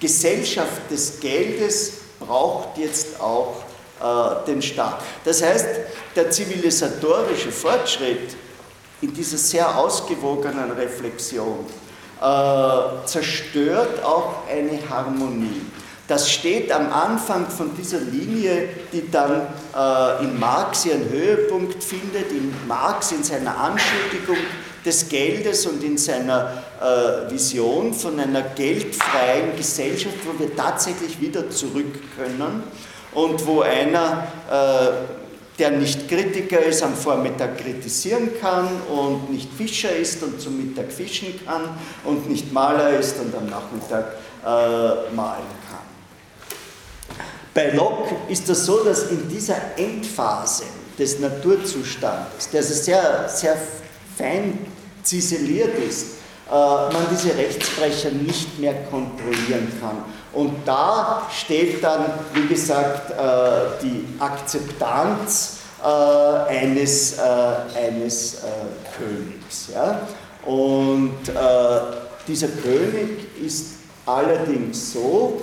Gesellschaft des Geldes braucht jetzt auch äh, den Staat. Das heißt, der zivilisatorische Fortschritt in dieser sehr ausgewogenen Reflexion äh, zerstört auch eine Harmonie. Das steht am Anfang von dieser Linie, die dann äh, in Marx ihren Höhepunkt findet, in Marx in seiner Anschuldigung des Geldes und in seiner äh, Vision von einer geldfreien Gesellschaft, wo wir tatsächlich wieder zurück können und wo einer, äh, der nicht Kritiker ist, am Vormittag kritisieren kann und nicht Fischer ist und zum Mittag fischen kann und nicht Maler ist und am Nachmittag äh, malen kann. Bei Locke ist das so, dass in dieser Endphase des Naturzustandes, der sehr, sehr fein ziseliert ist, äh, man diese Rechtsbrecher nicht mehr kontrollieren kann. Und da steht dann, wie gesagt, äh, die Akzeptanz äh, eines, eines Königs. Und dieser König ist allerdings so,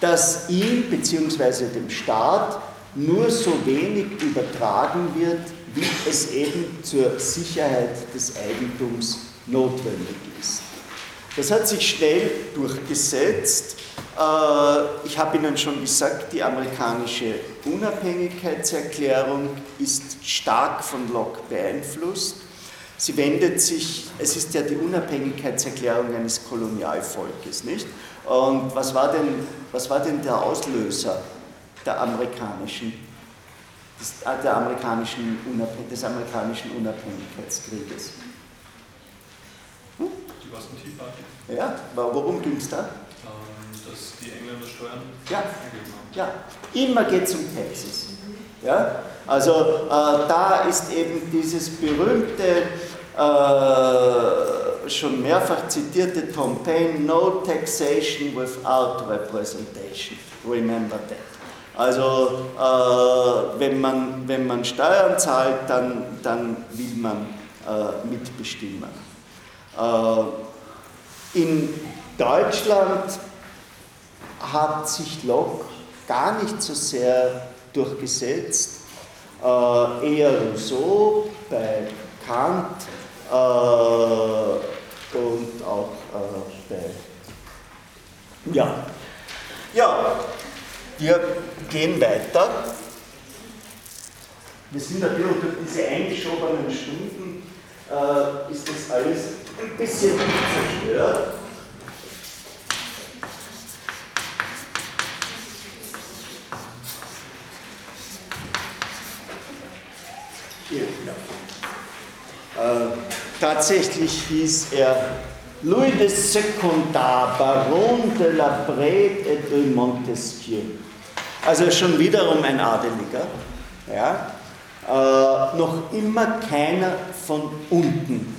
dass ihm bzw. dem Staat nur so wenig übertragen wird, wie es eben zur Sicherheit des Eigentums notwendig ist. Das hat sich schnell durchgesetzt. Äh, ich habe Ihnen schon gesagt, die amerikanische Unabhängigkeitserklärung ist stark von Locke beeinflusst. Sie wendet sich, es ist ja die Unabhängigkeitserklärung eines Kolonialvolkes, nicht? Und was war denn, was war denn der Auslöser der amerikanischen des, äh, amerikanischen des amerikanischen Unabhängigkeitskrieges. Hm? Die Boston Tea Party. Ja, worum ging es da? Ähm, dass die Engländer Steuern ja. haben. Ja, immer geht es um Texas. Ja? Also äh, da ist eben dieses berühmte, äh, schon mehrfach zitierte Tom Paine, No taxation without representation. Remember that. Also äh, wenn, man, wenn man Steuern zahlt, dann, dann will man äh, mitbestimmen. Äh, in Deutschland hat sich Locke gar nicht so sehr durchgesetzt, äh, eher Rousseau bei Kant äh, und auch äh, bei ja. Ja, wir gehen weiter. Wir sind natürlich durch diese eingeschobenen Stunden, äh, ist das alles ein bisschen zerstört. Hier, ja. Äh, tatsächlich hieß er Louis de Secondar, Baron de la Brede et de Montesquieu. Also schon wiederum ein Adeliger. Ja? Äh, noch immer keiner von unten,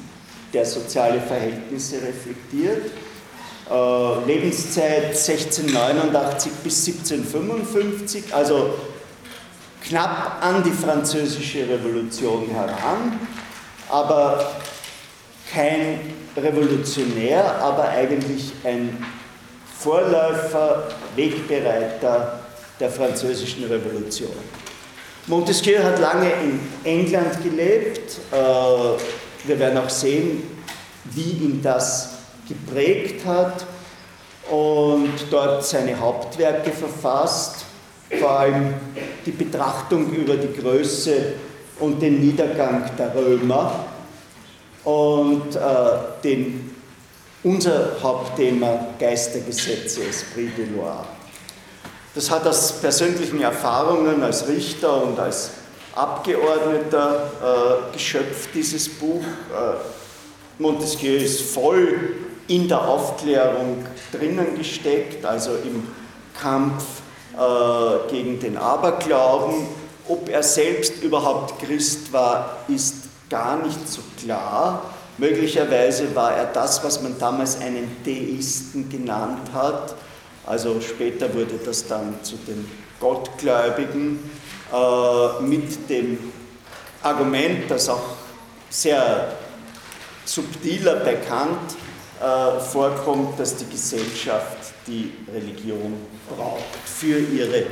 der soziale Verhältnisse reflektiert. Äh, Lebenszeit 1689 bis 1755, also knapp an die französische Revolution heran, aber kein Revolutionär, aber eigentlich ein Vorläufer, Wegbereiter der französischen Revolution. Montesquieu hat lange in England gelebt. Äh, wir werden auch sehen, wie ihn das geprägt hat. und dort seine Hauptwerke verfasst, vor allem die Betrachtung über die Größe und den Niedergang der Römer und äh, den, unser Hauptthema Geistergesetze, Esprit de Loire. Das hat aus persönlichen Erfahrungen als Richter und als Abgeordneter äh, geschöpft, dieses Buch. Äh, Montesquieu ist voll in der Aufklärung drinnen gesteckt, also im Kampf äh, gegen den Aberglauben. Ob er selbst überhaupt Christ war, ist gar nicht so klar. Möglicherweise war er das, was man damals einen Theisten genannt hat. Also später wurde das dann zu den Gottgläubigen äh, mit dem Argument, das auch sehr subtiler bekannt äh, vorkommt, dass die Gesellschaft die Religion braucht für ihre äh,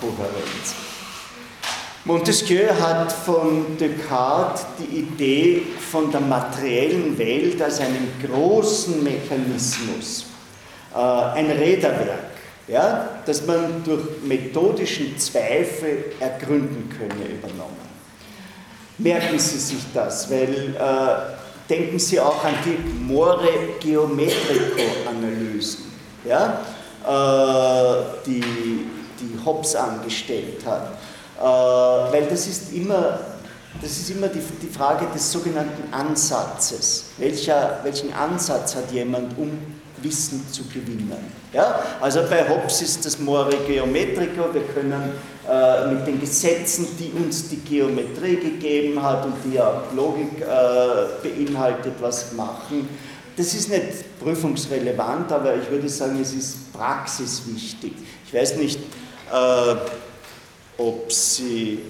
Kohärenz. Montesquieu hat von Descartes die Idee von der materiellen Welt als einem großen Mechanismus, äh, ein Räderwerk, ja, das man durch methodischen Zweifel ergründen könne, übernommen. Merken Sie sich das, weil äh, Denken Sie auch an die More Geometrico-Analysen, ja, äh, die, die Hobbes angestellt hat. Äh, weil das ist immer, das ist immer die, die Frage des sogenannten Ansatzes. Welcher, welchen Ansatz hat jemand, um Wissen zu gewinnen. Ja? Also bei Hobbes ist das More Geometrico, wir können äh, mit den Gesetzen, die uns die Geometrie gegeben hat und die ja Logik äh, beinhaltet, was machen. Das ist nicht prüfungsrelevant, aber ich würde sagen, es ist praxiswichtig. Ich weiß nicht, äh, ob Sie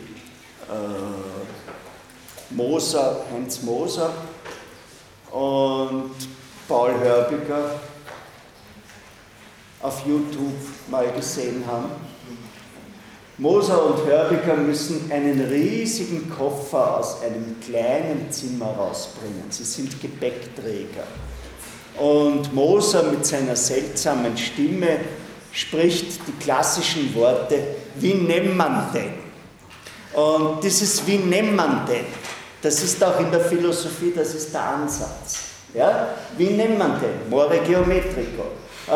äh, Moser, Heinz Moser und Paul Hörbiger auf YouTube mal gesehen haben. Moser und Hörbiger müssen einen riesigen Koffer aus einem kleinen Zimmer rausbringen. Sie sind Gepäckträger. Und Moser mit seiner seltsamen Stimme spricht die klassischen Worte, wie nennt man denn? Und dieses Wie nennt man denn, das ist auch in der Philosophie, das ist der Ansatz. Ja? Wie nennt man denn? More Geometrico. Äh,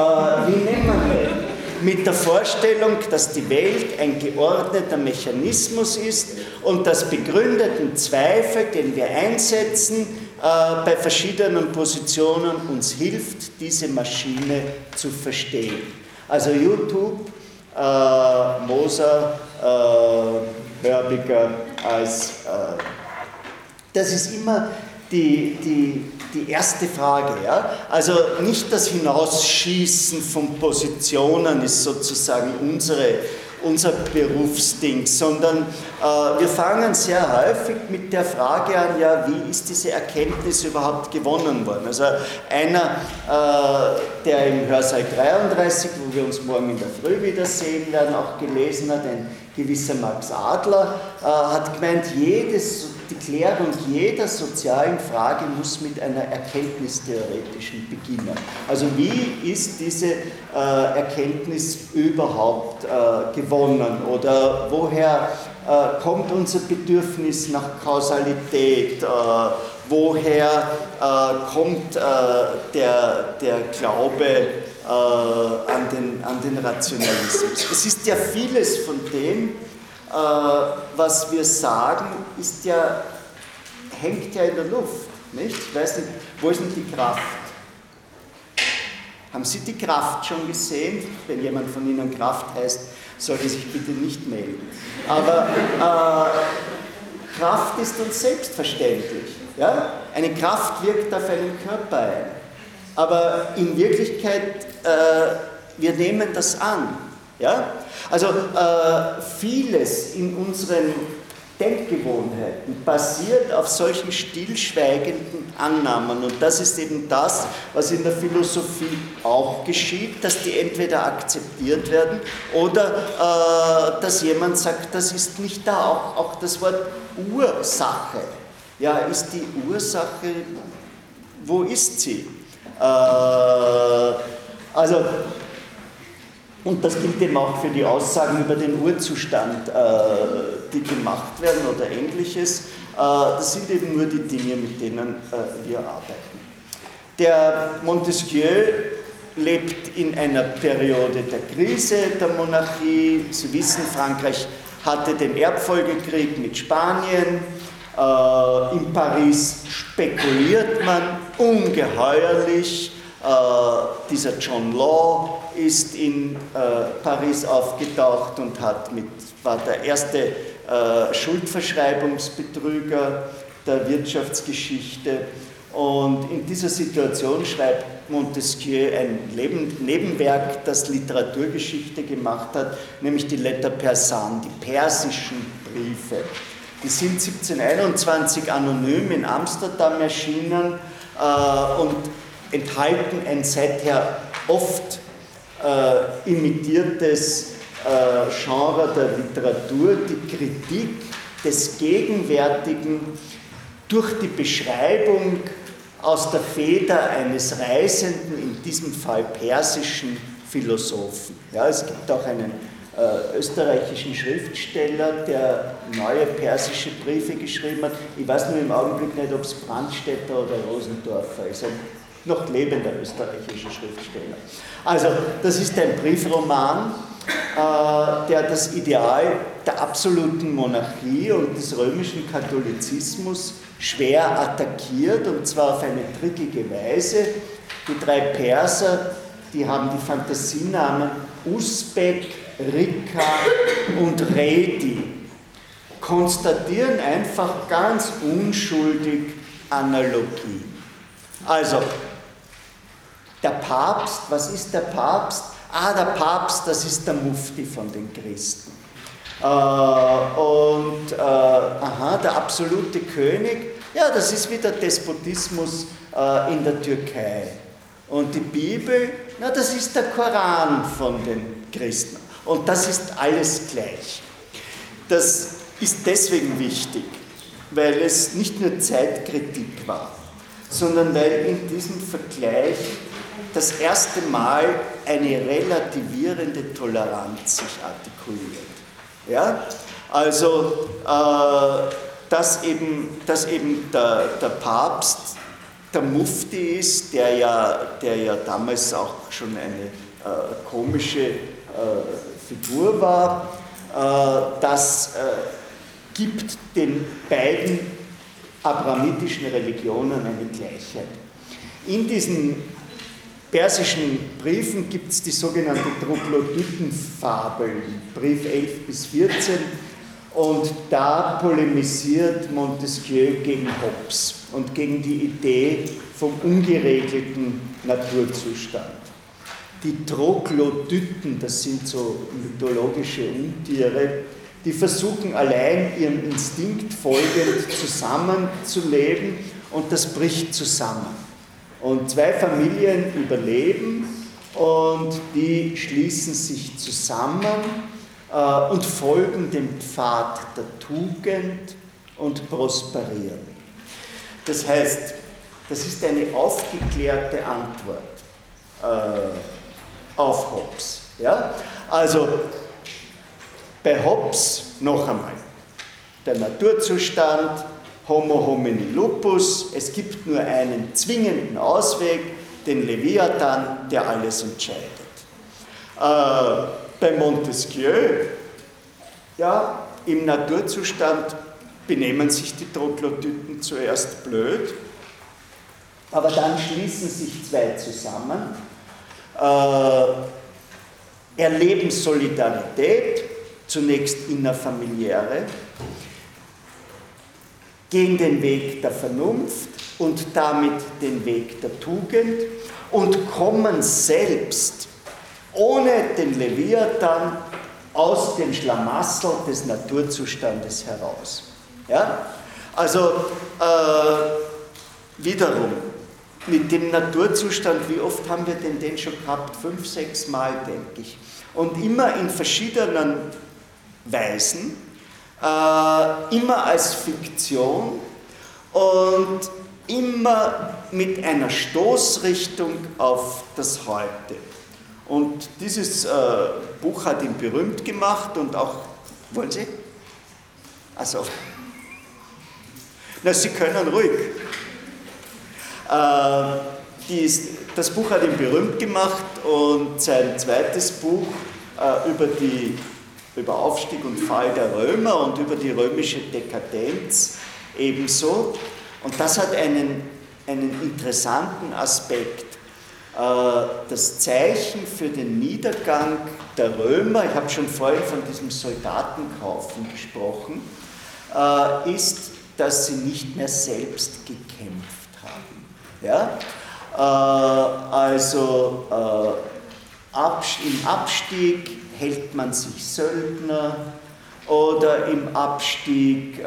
wie nennt man den? Mit der Vorstellung, dass die Welt ein geordneter Mechanismus ist und dass begründeten Zweifel, den wir einsetzen, äh, bei verschiedenen Positionen uns hilft, diese Maschine zu verstehen. Also YouTube, äh, Moser, äh, Hörbiger als, äh, das ist immer die, die, die erste Frage. Ja? Also nicht das Hinausschießen von Positionen ist sozusagen unsere, unser Berufsding, sondern äh, wir fangen sehr häufig mit der Frage an, ja, wie ist diese Erkenntnis überhaupt gewonnen worden? Also einer, äh, der im Hörsaal 33, wo wir uns morgen in der Früh wiedersehen werden, auch gelesen hat, ein gewisser Max Adler, äh, hat gemeint, jedes die Klärung jeder sozialen Frage muss mit einer erkenntnistheoretischen beginnen. Also wie ist diese äh, Erkenntnis überhaupt äh, gewonnen oder woher äh, kommt unser Bedürfnis nach Kausalität? Äh, woher äh, kommt äh, der, der Glaube an, den, an den Rationalismus? Es ist ja vieles von dem, was wir sagen, ist ja, hängt ja in der Luft. Nicht? Ich weiß nicht, wo ist denn die Kraft? Haben Sie die Kraft schon gesehen? Wenn jemand von Ihnen Kraft heißt, sollte sich bitte nicht melden. Aber äh, Kraft ist uns selbstverständlich. Ja? Eine Kraft wirkt auf einen Körper ein. Aber in Wirklichkeit, äh, wir nehmen das an. Ja? Also äh, vieles in unseren Denkgewohnheiten basiert auf solchen stillschweigenden Annahmen. Und das ist eben das, was in der Philosophie auch geschieht, dass die entweder akzeptiert werden oder äh, dass jemand sagt, das ist nicht da. Auch, auch das Wort Ursache. Ja, ist die Ursache, wo ist sie? Äh, Also, und das gilt eben auch für die Aussagen über den Urzustand, äh, die gemacht werden oder ähnliches. Äh, das sind eben nur die Dinge, mit denen äh, wir arbeiten. Der Montesquieu lebt in einer Periode der Krise der Monarchie. Sie wissen, Frankreich hatte den Erbfolgekrieg mit Spanien. In Paris spekuliert man ungeheuerlich. Dieser John Law ist in äh, Paris aufgetaucht und hat mit, war der erste äh, Schuldverschreibungsbetrüger der Wirtschaftsgeschichte. Und in dieser Situation schreibt Montesquieu ein Nebenwerk, das Literaturgeschichte gemacht hat, nämlich die Letter Persan, die persischen Briefe. Die sind 1721 anonym in Amsterdam erschienen äh, und enthalten ein seither oft äh, imitiertes äh, Genre der Literatur, die Kritik des Gegenwärtigen durch die Beschreibung aus der Feder eines Reisenden, in diesem Fall persischen Philosophen. Ja, es gibt auch einen äh, österreichischen Schriftsteller, der neue persische Briefe geschrieben hat. Ich weiß nur im Augenblick nicht, ob es Brandstätter oder Rosendorfer ist. Ein noch lebender österreichischer Schriftsteller. Also, das ist ein Briefroman, äh, der das Ideal der absoluten Monarchie und des römischen Katholizismus schwer attackiert, und zwar auf eine trickige Weise. Die drei Perser, die haben die Fantasienamen Usbek, Rika und Redi, konstatieren einfach ganz unschuldig Analogie. Also, der Papst, was ist der Papst? Ah, der Papst, das ist der Mufti von den Christen. Äh, und äh, aha, der absolute König, ja, das ist wie der Despotismus äh, in der Türkei. Und die Bibel, na, das ist der Koran von den Christen. Und das ist alles gleich. Das ist deswegen wichtig, weil es nicht nur Zeitkritik war, sondern weil in diesem Vergleich das erste Mal eine relativierende Toleranz sich artikuliert. Ja? Also, äh, dass eben, dass eben der, der Papst der Mufti ist, der ja, der ja damals auch schon eine äh, komische äh, Figur war, äh, das äh, gibt den beiden abrahamitischen Religionen eine Gleichheit. In diesen persischen Briefen gibt es die sogenannte Troglodytenfabel, Brief 11 bis 14, und da polemisiert Montesquieu gegen Hobbes und gegen die Idee vom ungeregelten Naturzustand. Die Troglodyten, das sind so mythologische Untiere, die versuchen allein ihrem Instinkt folgend zusammenzuleben und das bricht zusammen. Und zwei Familien überleben und die schließen sich zusammen äh, und folgen dem Pfad der Tugend und prosperieren. Das heißt, das ist eine aufgeklärte Antwort äh, auf Hobbes. Ja? Also bei Hobbes noch einmal der Naturzustand, Homo homini lupus, es gibt nur einen zwingenden Ausweg, den Leviathan, der alles entscheidet. Äh, bei Montesquieu, ja, im Naturzustand benehmen sich die Troglodyten zuerst blöd, aber dann schließen sich zwei zusammen, äh, erleben Solidarität, zunächst innerfamiliäre, gehen den Weg der Vernunft und damit den Weg der Tugend und kommen selbst ohne den Leviathan aus dem Schlamassel des Naturzustandes heraus. Ja? Also äh, wiederum, mit dem Naturzustand, wie oft haben wir denn den schon gehabt? Fünf, sechs Mal, denke ich. Und immer in verschiedenen Weisen, äh, immer als Fiktion und immer mit einer Stoßrichtung auf das Heute. Und dieses äh, Buch hat ihn berühmt gemacht und auch, wollen Sie? Also, na, Sie können ruhig. Äh, dies, das Buch hat ihn berühmt gemacht und sein zweites Buch äh, über, die, über Aufstieg und Fall der Römer und über die römische Dekadenz ebenso. Und das hat einen, einen interessanten Aspekt. Äh, das Zeichen für den Niedergang der Römer, ich habe schon vorhin von diesem Soldatenkaufen gesprochen, äh, ist, dass sie nicht mehr selbst gekämpft haben. Ja? Äh, also im Abstieg hält man sich Söldner oder im Abstieg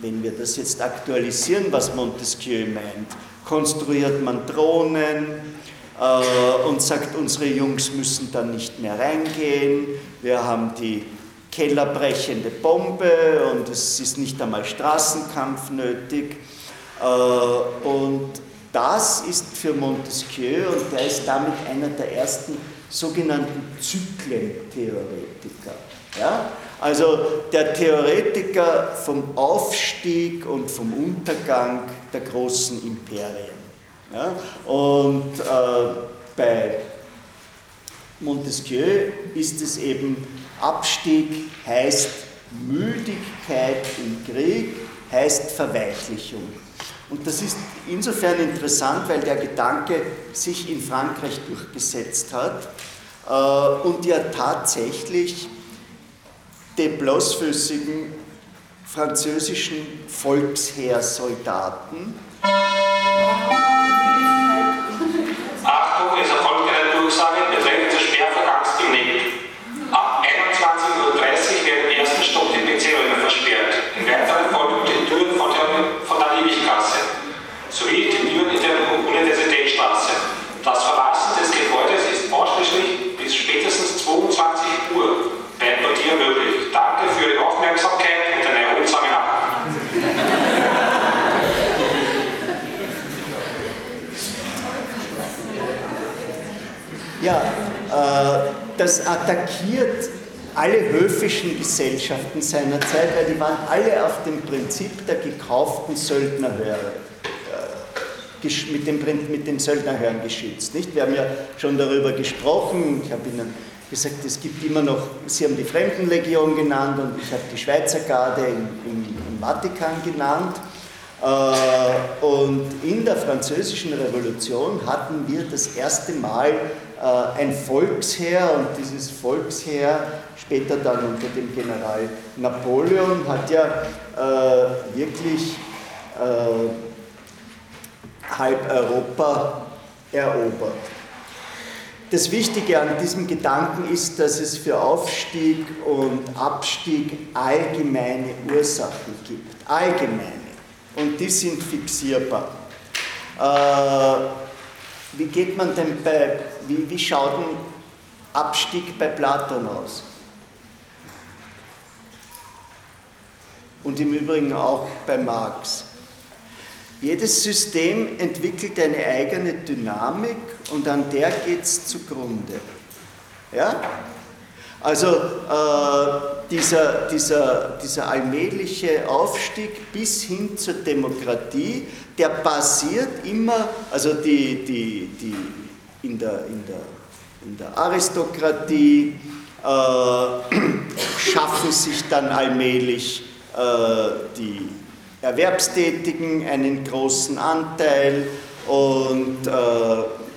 wenn wir das jetzt aktualisieren, was Montesquieu meint, konstruiert man Drohnen äh, und sagt, unsere Jungs müssen dann nicht mehr reingehen, wir haben die kellerbrechende Bombe und es ist nicht einmal Straßenkampf nötig. Äh, und das ist für Montesquieu, und der ist damit einer der ersten sogenannten Zyklentheoretiker. Ja? Also der Theoretiker vom Aufstieg und vom Untergang der großen Imperien. Ja? Und äh, bei Montesquieu ist es eben, Abstieg heißt Müdigkeit im Krieg, heißt Verweichlichung. Und das ist insofern interessant, weil der Gedanke sich in Frankreich durchgesetzt hat äh, und ja tatsächlich dem bloßfüßigen französischen Volksheersoldaten. Achtung, es erfolgt eine Durchsage attackiert alle höfischen Gesellschaften seiner Zeit, weil die waren alle auf dem Prinzip der gekauften Söldnerhöre äh, mit, dem, mit den Söldnerhören geschützt. Nicht? Wir haben ja schon darüber gesprochen, ich habe Ihnen gesagt, es gibt immer noch, Sie haben die Fremdenlegion genannt und ich habe die Schweizer Garde im, im, im Vatikan genannt. Äh, und in der Französischen Revolution hatten wir das erste Mal ein Volksheer und dieses Volksheer, später dann unter dem General Napoleon, hat ja äh, wirklich halb Europa erobert. Das Wichtige an diesem Gedanken ist, dass es für Aufstieg und Abstieg allgemeine Ursachen gibt. Allgemeine. Und die sind fixierbar. Äh, wie geht man denn bei, wie, wie schaut ein Abstieg bei Platon aus? Und im Übrigen auch bei Marx. Jedes System entwickelt eine eigene Dynamik und an der geht es zugrunde. Ja? Also äh, dieser, dieser, dieser allmähliche Aufstieg bis hin zur Demokratie, der basiert immer, also die, die, die in, der, in, der, in der Aristokratie äh, schaffen sich dann allmählich äh, die Erwerbstätigen einen großen Anteil und äh,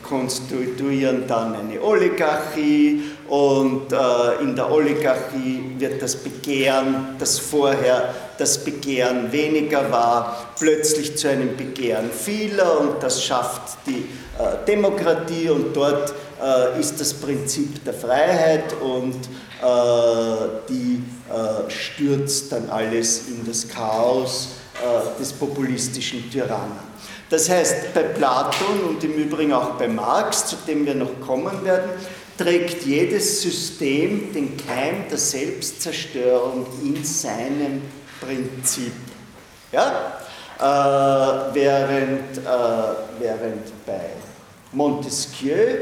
konstituieren dann eine Oligarchie und äh, in der Oligarchie wird das Begehren, das vorher das Begehren weniger war, plötzlich zu einem Begehren vieler und das schafft die äh, Demokratie und dort äh, ist das Prinzip der Freiheit und äh, die äh, stürzt dann alles in das Chaos äh, des populistischen Tyrannen. Das heißt, bei Platon und im Übrigen auch bei Marx, zu dem wir noch kommen werden, trägt jedes System den Keim der Selbstzerstörung in seinem Prinzip. Ja? Äh, während, äh, während bei Montesquieu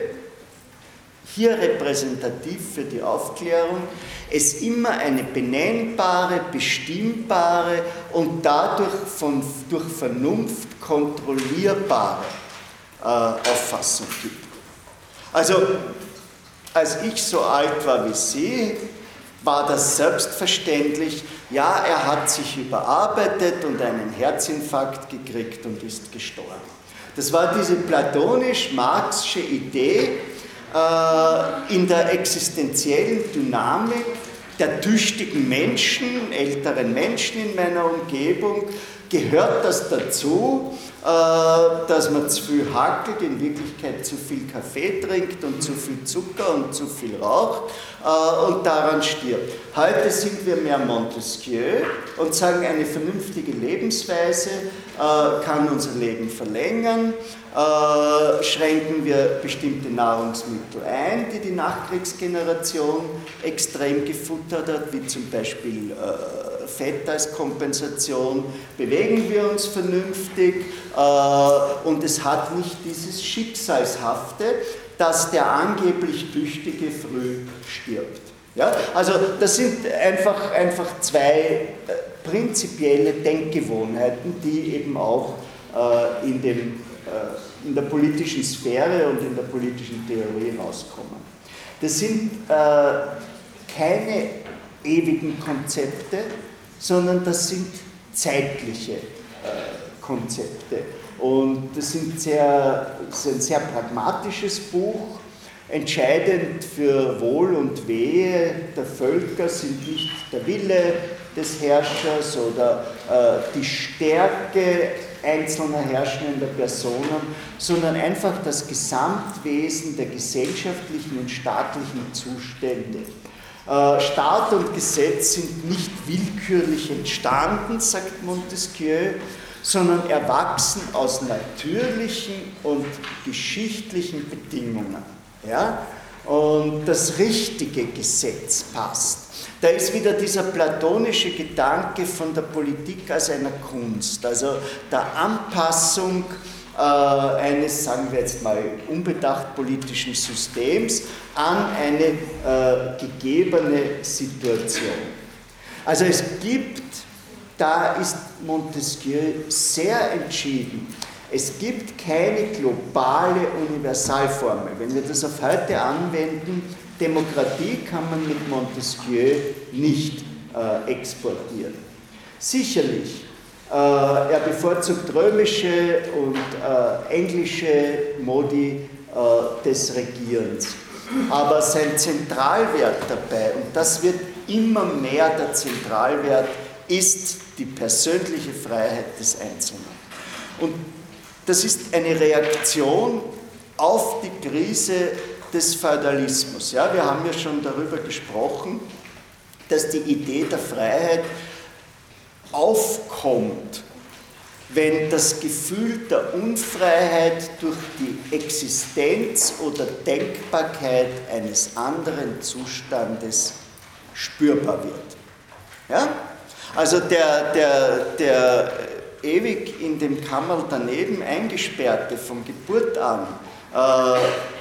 hier repräsentativ für die Aufklärung, es immer eine benennbare, bestimmbare und dadurch von, durch Vernunft kontrollierbare äh, Auffassung gibt. Also, als ich so alt war wie Sie, war das selbstverständlich, ja, er hat sich überarbeitet und einen Herzinfarkt gekriegt und ist gestorben. Das war diese platonisch-marxische Idee äh, in der existenziellen Dynamik der tüchtigen Menschen, älteren Menschen in meiner Umgebung, gehört das dazu, dass man zu viel hakelt, in Wirklichkeit zu viel Kaffee trinkt und zu viel Zucker und zu viel raucht äh, und daran stirbt. Heute sind wir mehr Montesquieu und sagen, eine vernünftige Lebensweise äh, kann unser Leben verlängern, schränken wir bestimmte Nahrungsmittel ein, die die Nachkriegsgeneration extrem gefuttert hat, wie zum Beispiel Fett als Kompensation, bewegen wir uns vernünftig äh, und es hat nicht dieses Schicksalshafte, dass der angeblich Tüchtige früh stirbt. Ja? Also das sind einfach, einfach zwei äh, prinzipielle Denkgewohnheiten, die eben auch äh, in, dem, äh, in der politischen Sphäre und in der politischen Theorie rauskommen. Das sind äh, keine ewigen Konzepte, sondern das sind zeitliche äh, Konzepte. Und das, sind sehr, das ist ein sehr pragmatisches Buch. Entscheidend für Wohl und Wehe der Völker sind nicht der Wille des Herrschers oder äh, die Stärke einzelner herrschender Personen, sondern einfach das Gesamtwesen der gesellschaftlichen und staatlichen Zustände. Äh, Staat und Gesetz sind nicht willkürlich entstanden, sagt Montesquieu, sondern erwachsen aus natürlichen und geschichtlichen Bedingungen. Ja? Und das richtige Gesetz passt. Da ist wieder dieser platonische Gedanke von der Politik als einer Kunst, also der Anpassung äh, eines, sagen wir jetzt mal, unbedacht politischen Systems an eine äh, gegebene Situation. Also es gibt, da ist Montesquieu sehr entschieden, es gibt keine globale Universalformel. Wenn wir das auf heute anwenden, Demokratie kann man mit Montesquieu nicht äh, exportieren. Sicherlich äh, er bevorzugt römische und äh, englische Modi äh, des Regierens. Aber sein Zentralwert dabei, und das wird immer mehr der Zentralwert, ist die persönliche Freiheit des Einzelnen. Und das ist eine Reaktion auf die Krise des Feudalismus. Ja, wir haben ja schon darüber gesprochen, dass die Idee der Freiheit aufkommt, wenn das Gefühl der Unfreiheit durch die Existenz oder Denkbarkeit eines anderen Zustandes spürbar wird. Ja? Also der, der, der ewig in dem Kammerl daneben eingesperrte von Geburt an, äh,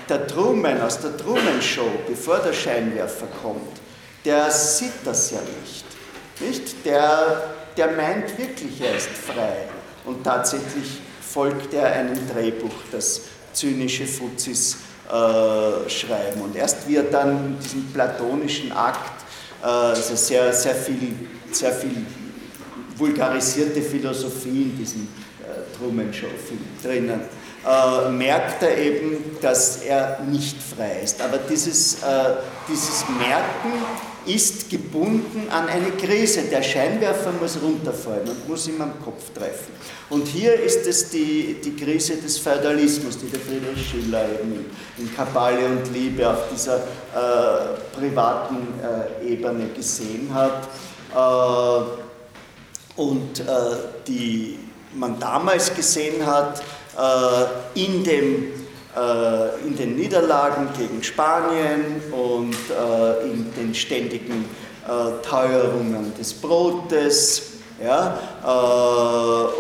der Truman aus der Truman Show, bevor der Scheinwerfer kommt, der sieht das ja nicht. nicht? Der der meint wirklich, er ist frei. Und tatsächlich folgt er einem Drehbuch, das zynische Fuzis äh, schreiben. Und erst wie er dann diesen platonischen Akt, äh, also sehr, sehr, viel, sehr viel vulgarisierte Philosophie in diesem äh, Truman Show-Film drinnen, äh, merkt er eben, dass er nicht frei ist. Aber dieses, äh, dieses Merken ist gebunden an eine Krise. Der Scheinwerfer muss runterfallen und muss ihm am Kopf treffen. Und hier ist es die, die Krise des Feudalismus, die der Friedrich Schiller eben in Kabale und Liebe auf dieser äh, privaten äh, Ebene gesehen hat. Äh, und äh, die man damals gesehen hat äh, in dem in den Niederlagen gegen Spanien und in den ständigen Teuerungen des Brotes ja,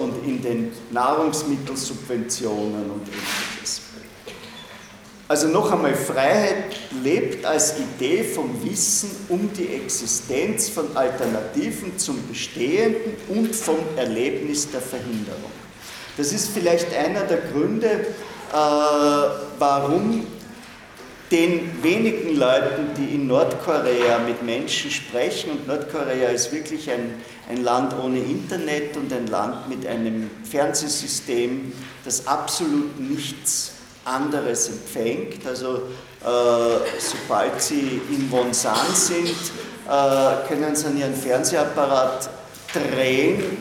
und in den Nahrungsmittelsubventionen und ähnliches. Also noch einmal, Freiheit lebt als Idee vom Wissen um die Existenz von Alternativen zum Bestehenden und vom Erlebnis der Verhinderung. Das ist vielleicht einer der Gründe, äh, warum den wenigen Leuten, die in Nordkorea mit Menschen sprechen, und Nordkorea ist wirklich ein, ein Land ohne Internet und ein Land mit einem Fernsehsystem, das absolut nichts anderes empfängt. Also äh, sobald Sie in Wonsan sind, äh, können Sie an Ihren Fernsehapparat drehen,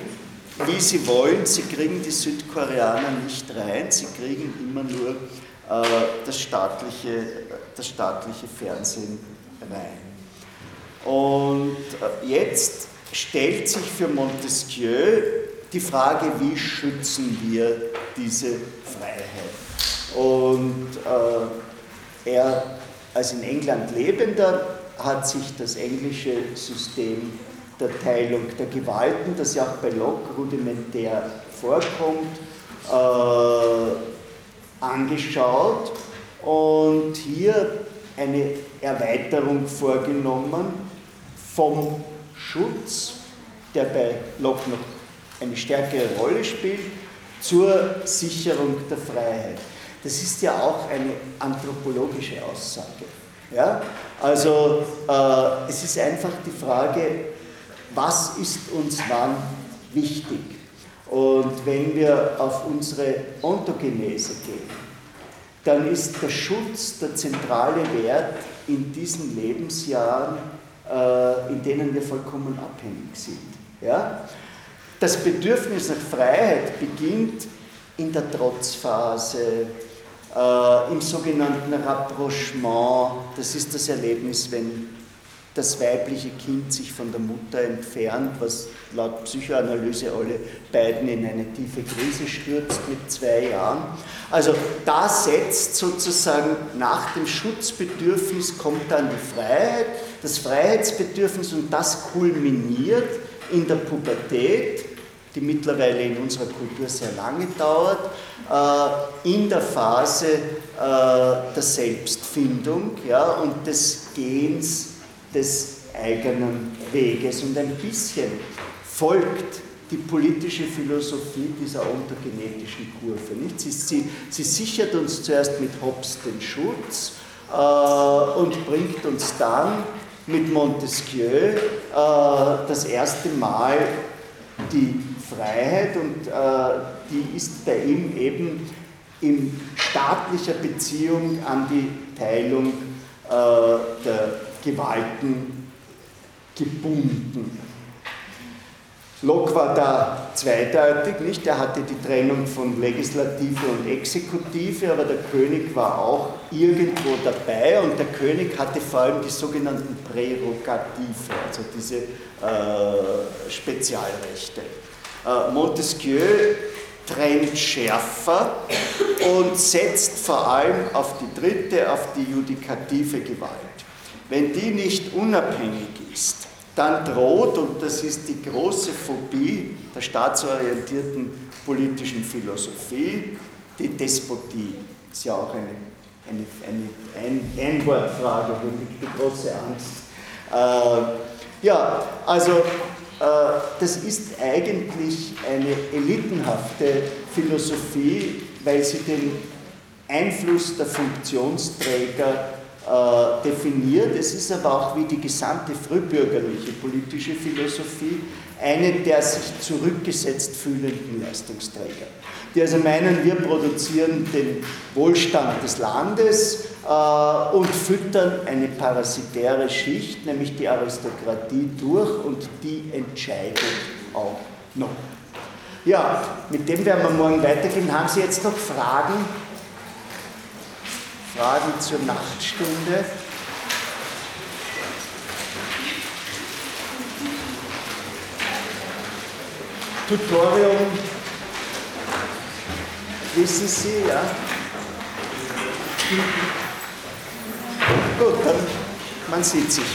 wie Sie wollen. Sie kriegen die Südkoreaner nicht rein, sie kriegen immer nur äh, das, staatliche, das staatliche Fernsehen rein. Und jetzt stellt sich für Montesquieu die Frage, wie schützen wir diese Freiheit? Und äh, er als in England Lebender hat sich das englische System der Teilung der Gewalten, das ja auch bei Locke rudimentär vorkommt, äh, angeschaut und hier eine Erweiterung vorgenommen vom Schutz, der bei Locke noch eine stärkere Rolle spielt, zur Sicherung der Freiheit. Das ist ja auch eine anthropologische Aussage. Ja? Also äh, es ist einfach die Frage, was ist uns wann wichtig? Und wenn wir auf unsere Ontogenese gehen, dann ist der Schutz der zentrale Wert in diesen Lebensjahren, äh, in denen wir vollkommen abhängig sind. Ja? Das Bedürfnis nach Freiheit beginnt in der Trotzphase, äh, im sogenannten Rapprochement. Das ist das Erlebnis, wenn das weibliche Kind sich von der Mutter entfernt, was laut Psychoanalyse alle beiden in eine tiefe Krise stürzt mit zwei Jahren. Also da setzt sozusagen nach dem Schutzbedürfnis kommt dann die Freiheit, das Freiheitsbedürfnis und das kulminiert in der Pubertät, die mittlerweile in unserer Kultur sehr lange dauert, äh, in der Phase äh, der Selbstfindung ja, und des Gehens des eigenen Weges. Und ein bisschen folgt die politische Philosophie dieser ontogenetischen Kurve. Nicht? Sie, sie, sie sichert uns zuerst mit Hobbes den Schutz äh, und bringt uns dann mit Montesquieu äh, das erste Mal die Freiheit und äh, die ist bei ihm eben in staatlicher Beziehung an die Teilung äh, der Gewalten gebunden. Locke war da zweideutig, nicht? Er hatte die Trennung von Legislative und Exekutive, aber der König war auch irgendwo dabei und der König hatte vor allem die sogenannten Prärogative, also diese äh, Spezialrechte. Äh, Montesquieu trennt schärfer und setzt vor allem auf die dritte, auf die judikative Gewalt. Wenn die nicht unabhängig ist, dann droht, und das ist die große Phobie der staatsorientierten politischen Philosophie, die Despotie. Ist ja auch eine, eine, eine Ein Einwortfrage, die große Angst. Äh, ja, also das ist eigentlich eine elitenhafte Philosophie, weil sie den Einfluss der Funktionsträger äh, definiert. Es ist aber auch wie die gesamte frühbürgerliche politische Philosophie einen der sich zurückgesetzt fühlenden Leistungsträger. Die also meinen, wir produzieren den Wohlstand des Landes äh, und füttern eine parasitäre Schicht, nämlich die Aristokratie, durch und die entscheidet auch noch. Ja, mit dem werden wir morgen weitergehen. Haben Sie jetzt noch Fragen? Fragen zur Nachtstunde? Tutorium, wissen Sie, ja? Gut, dann man sieht sich.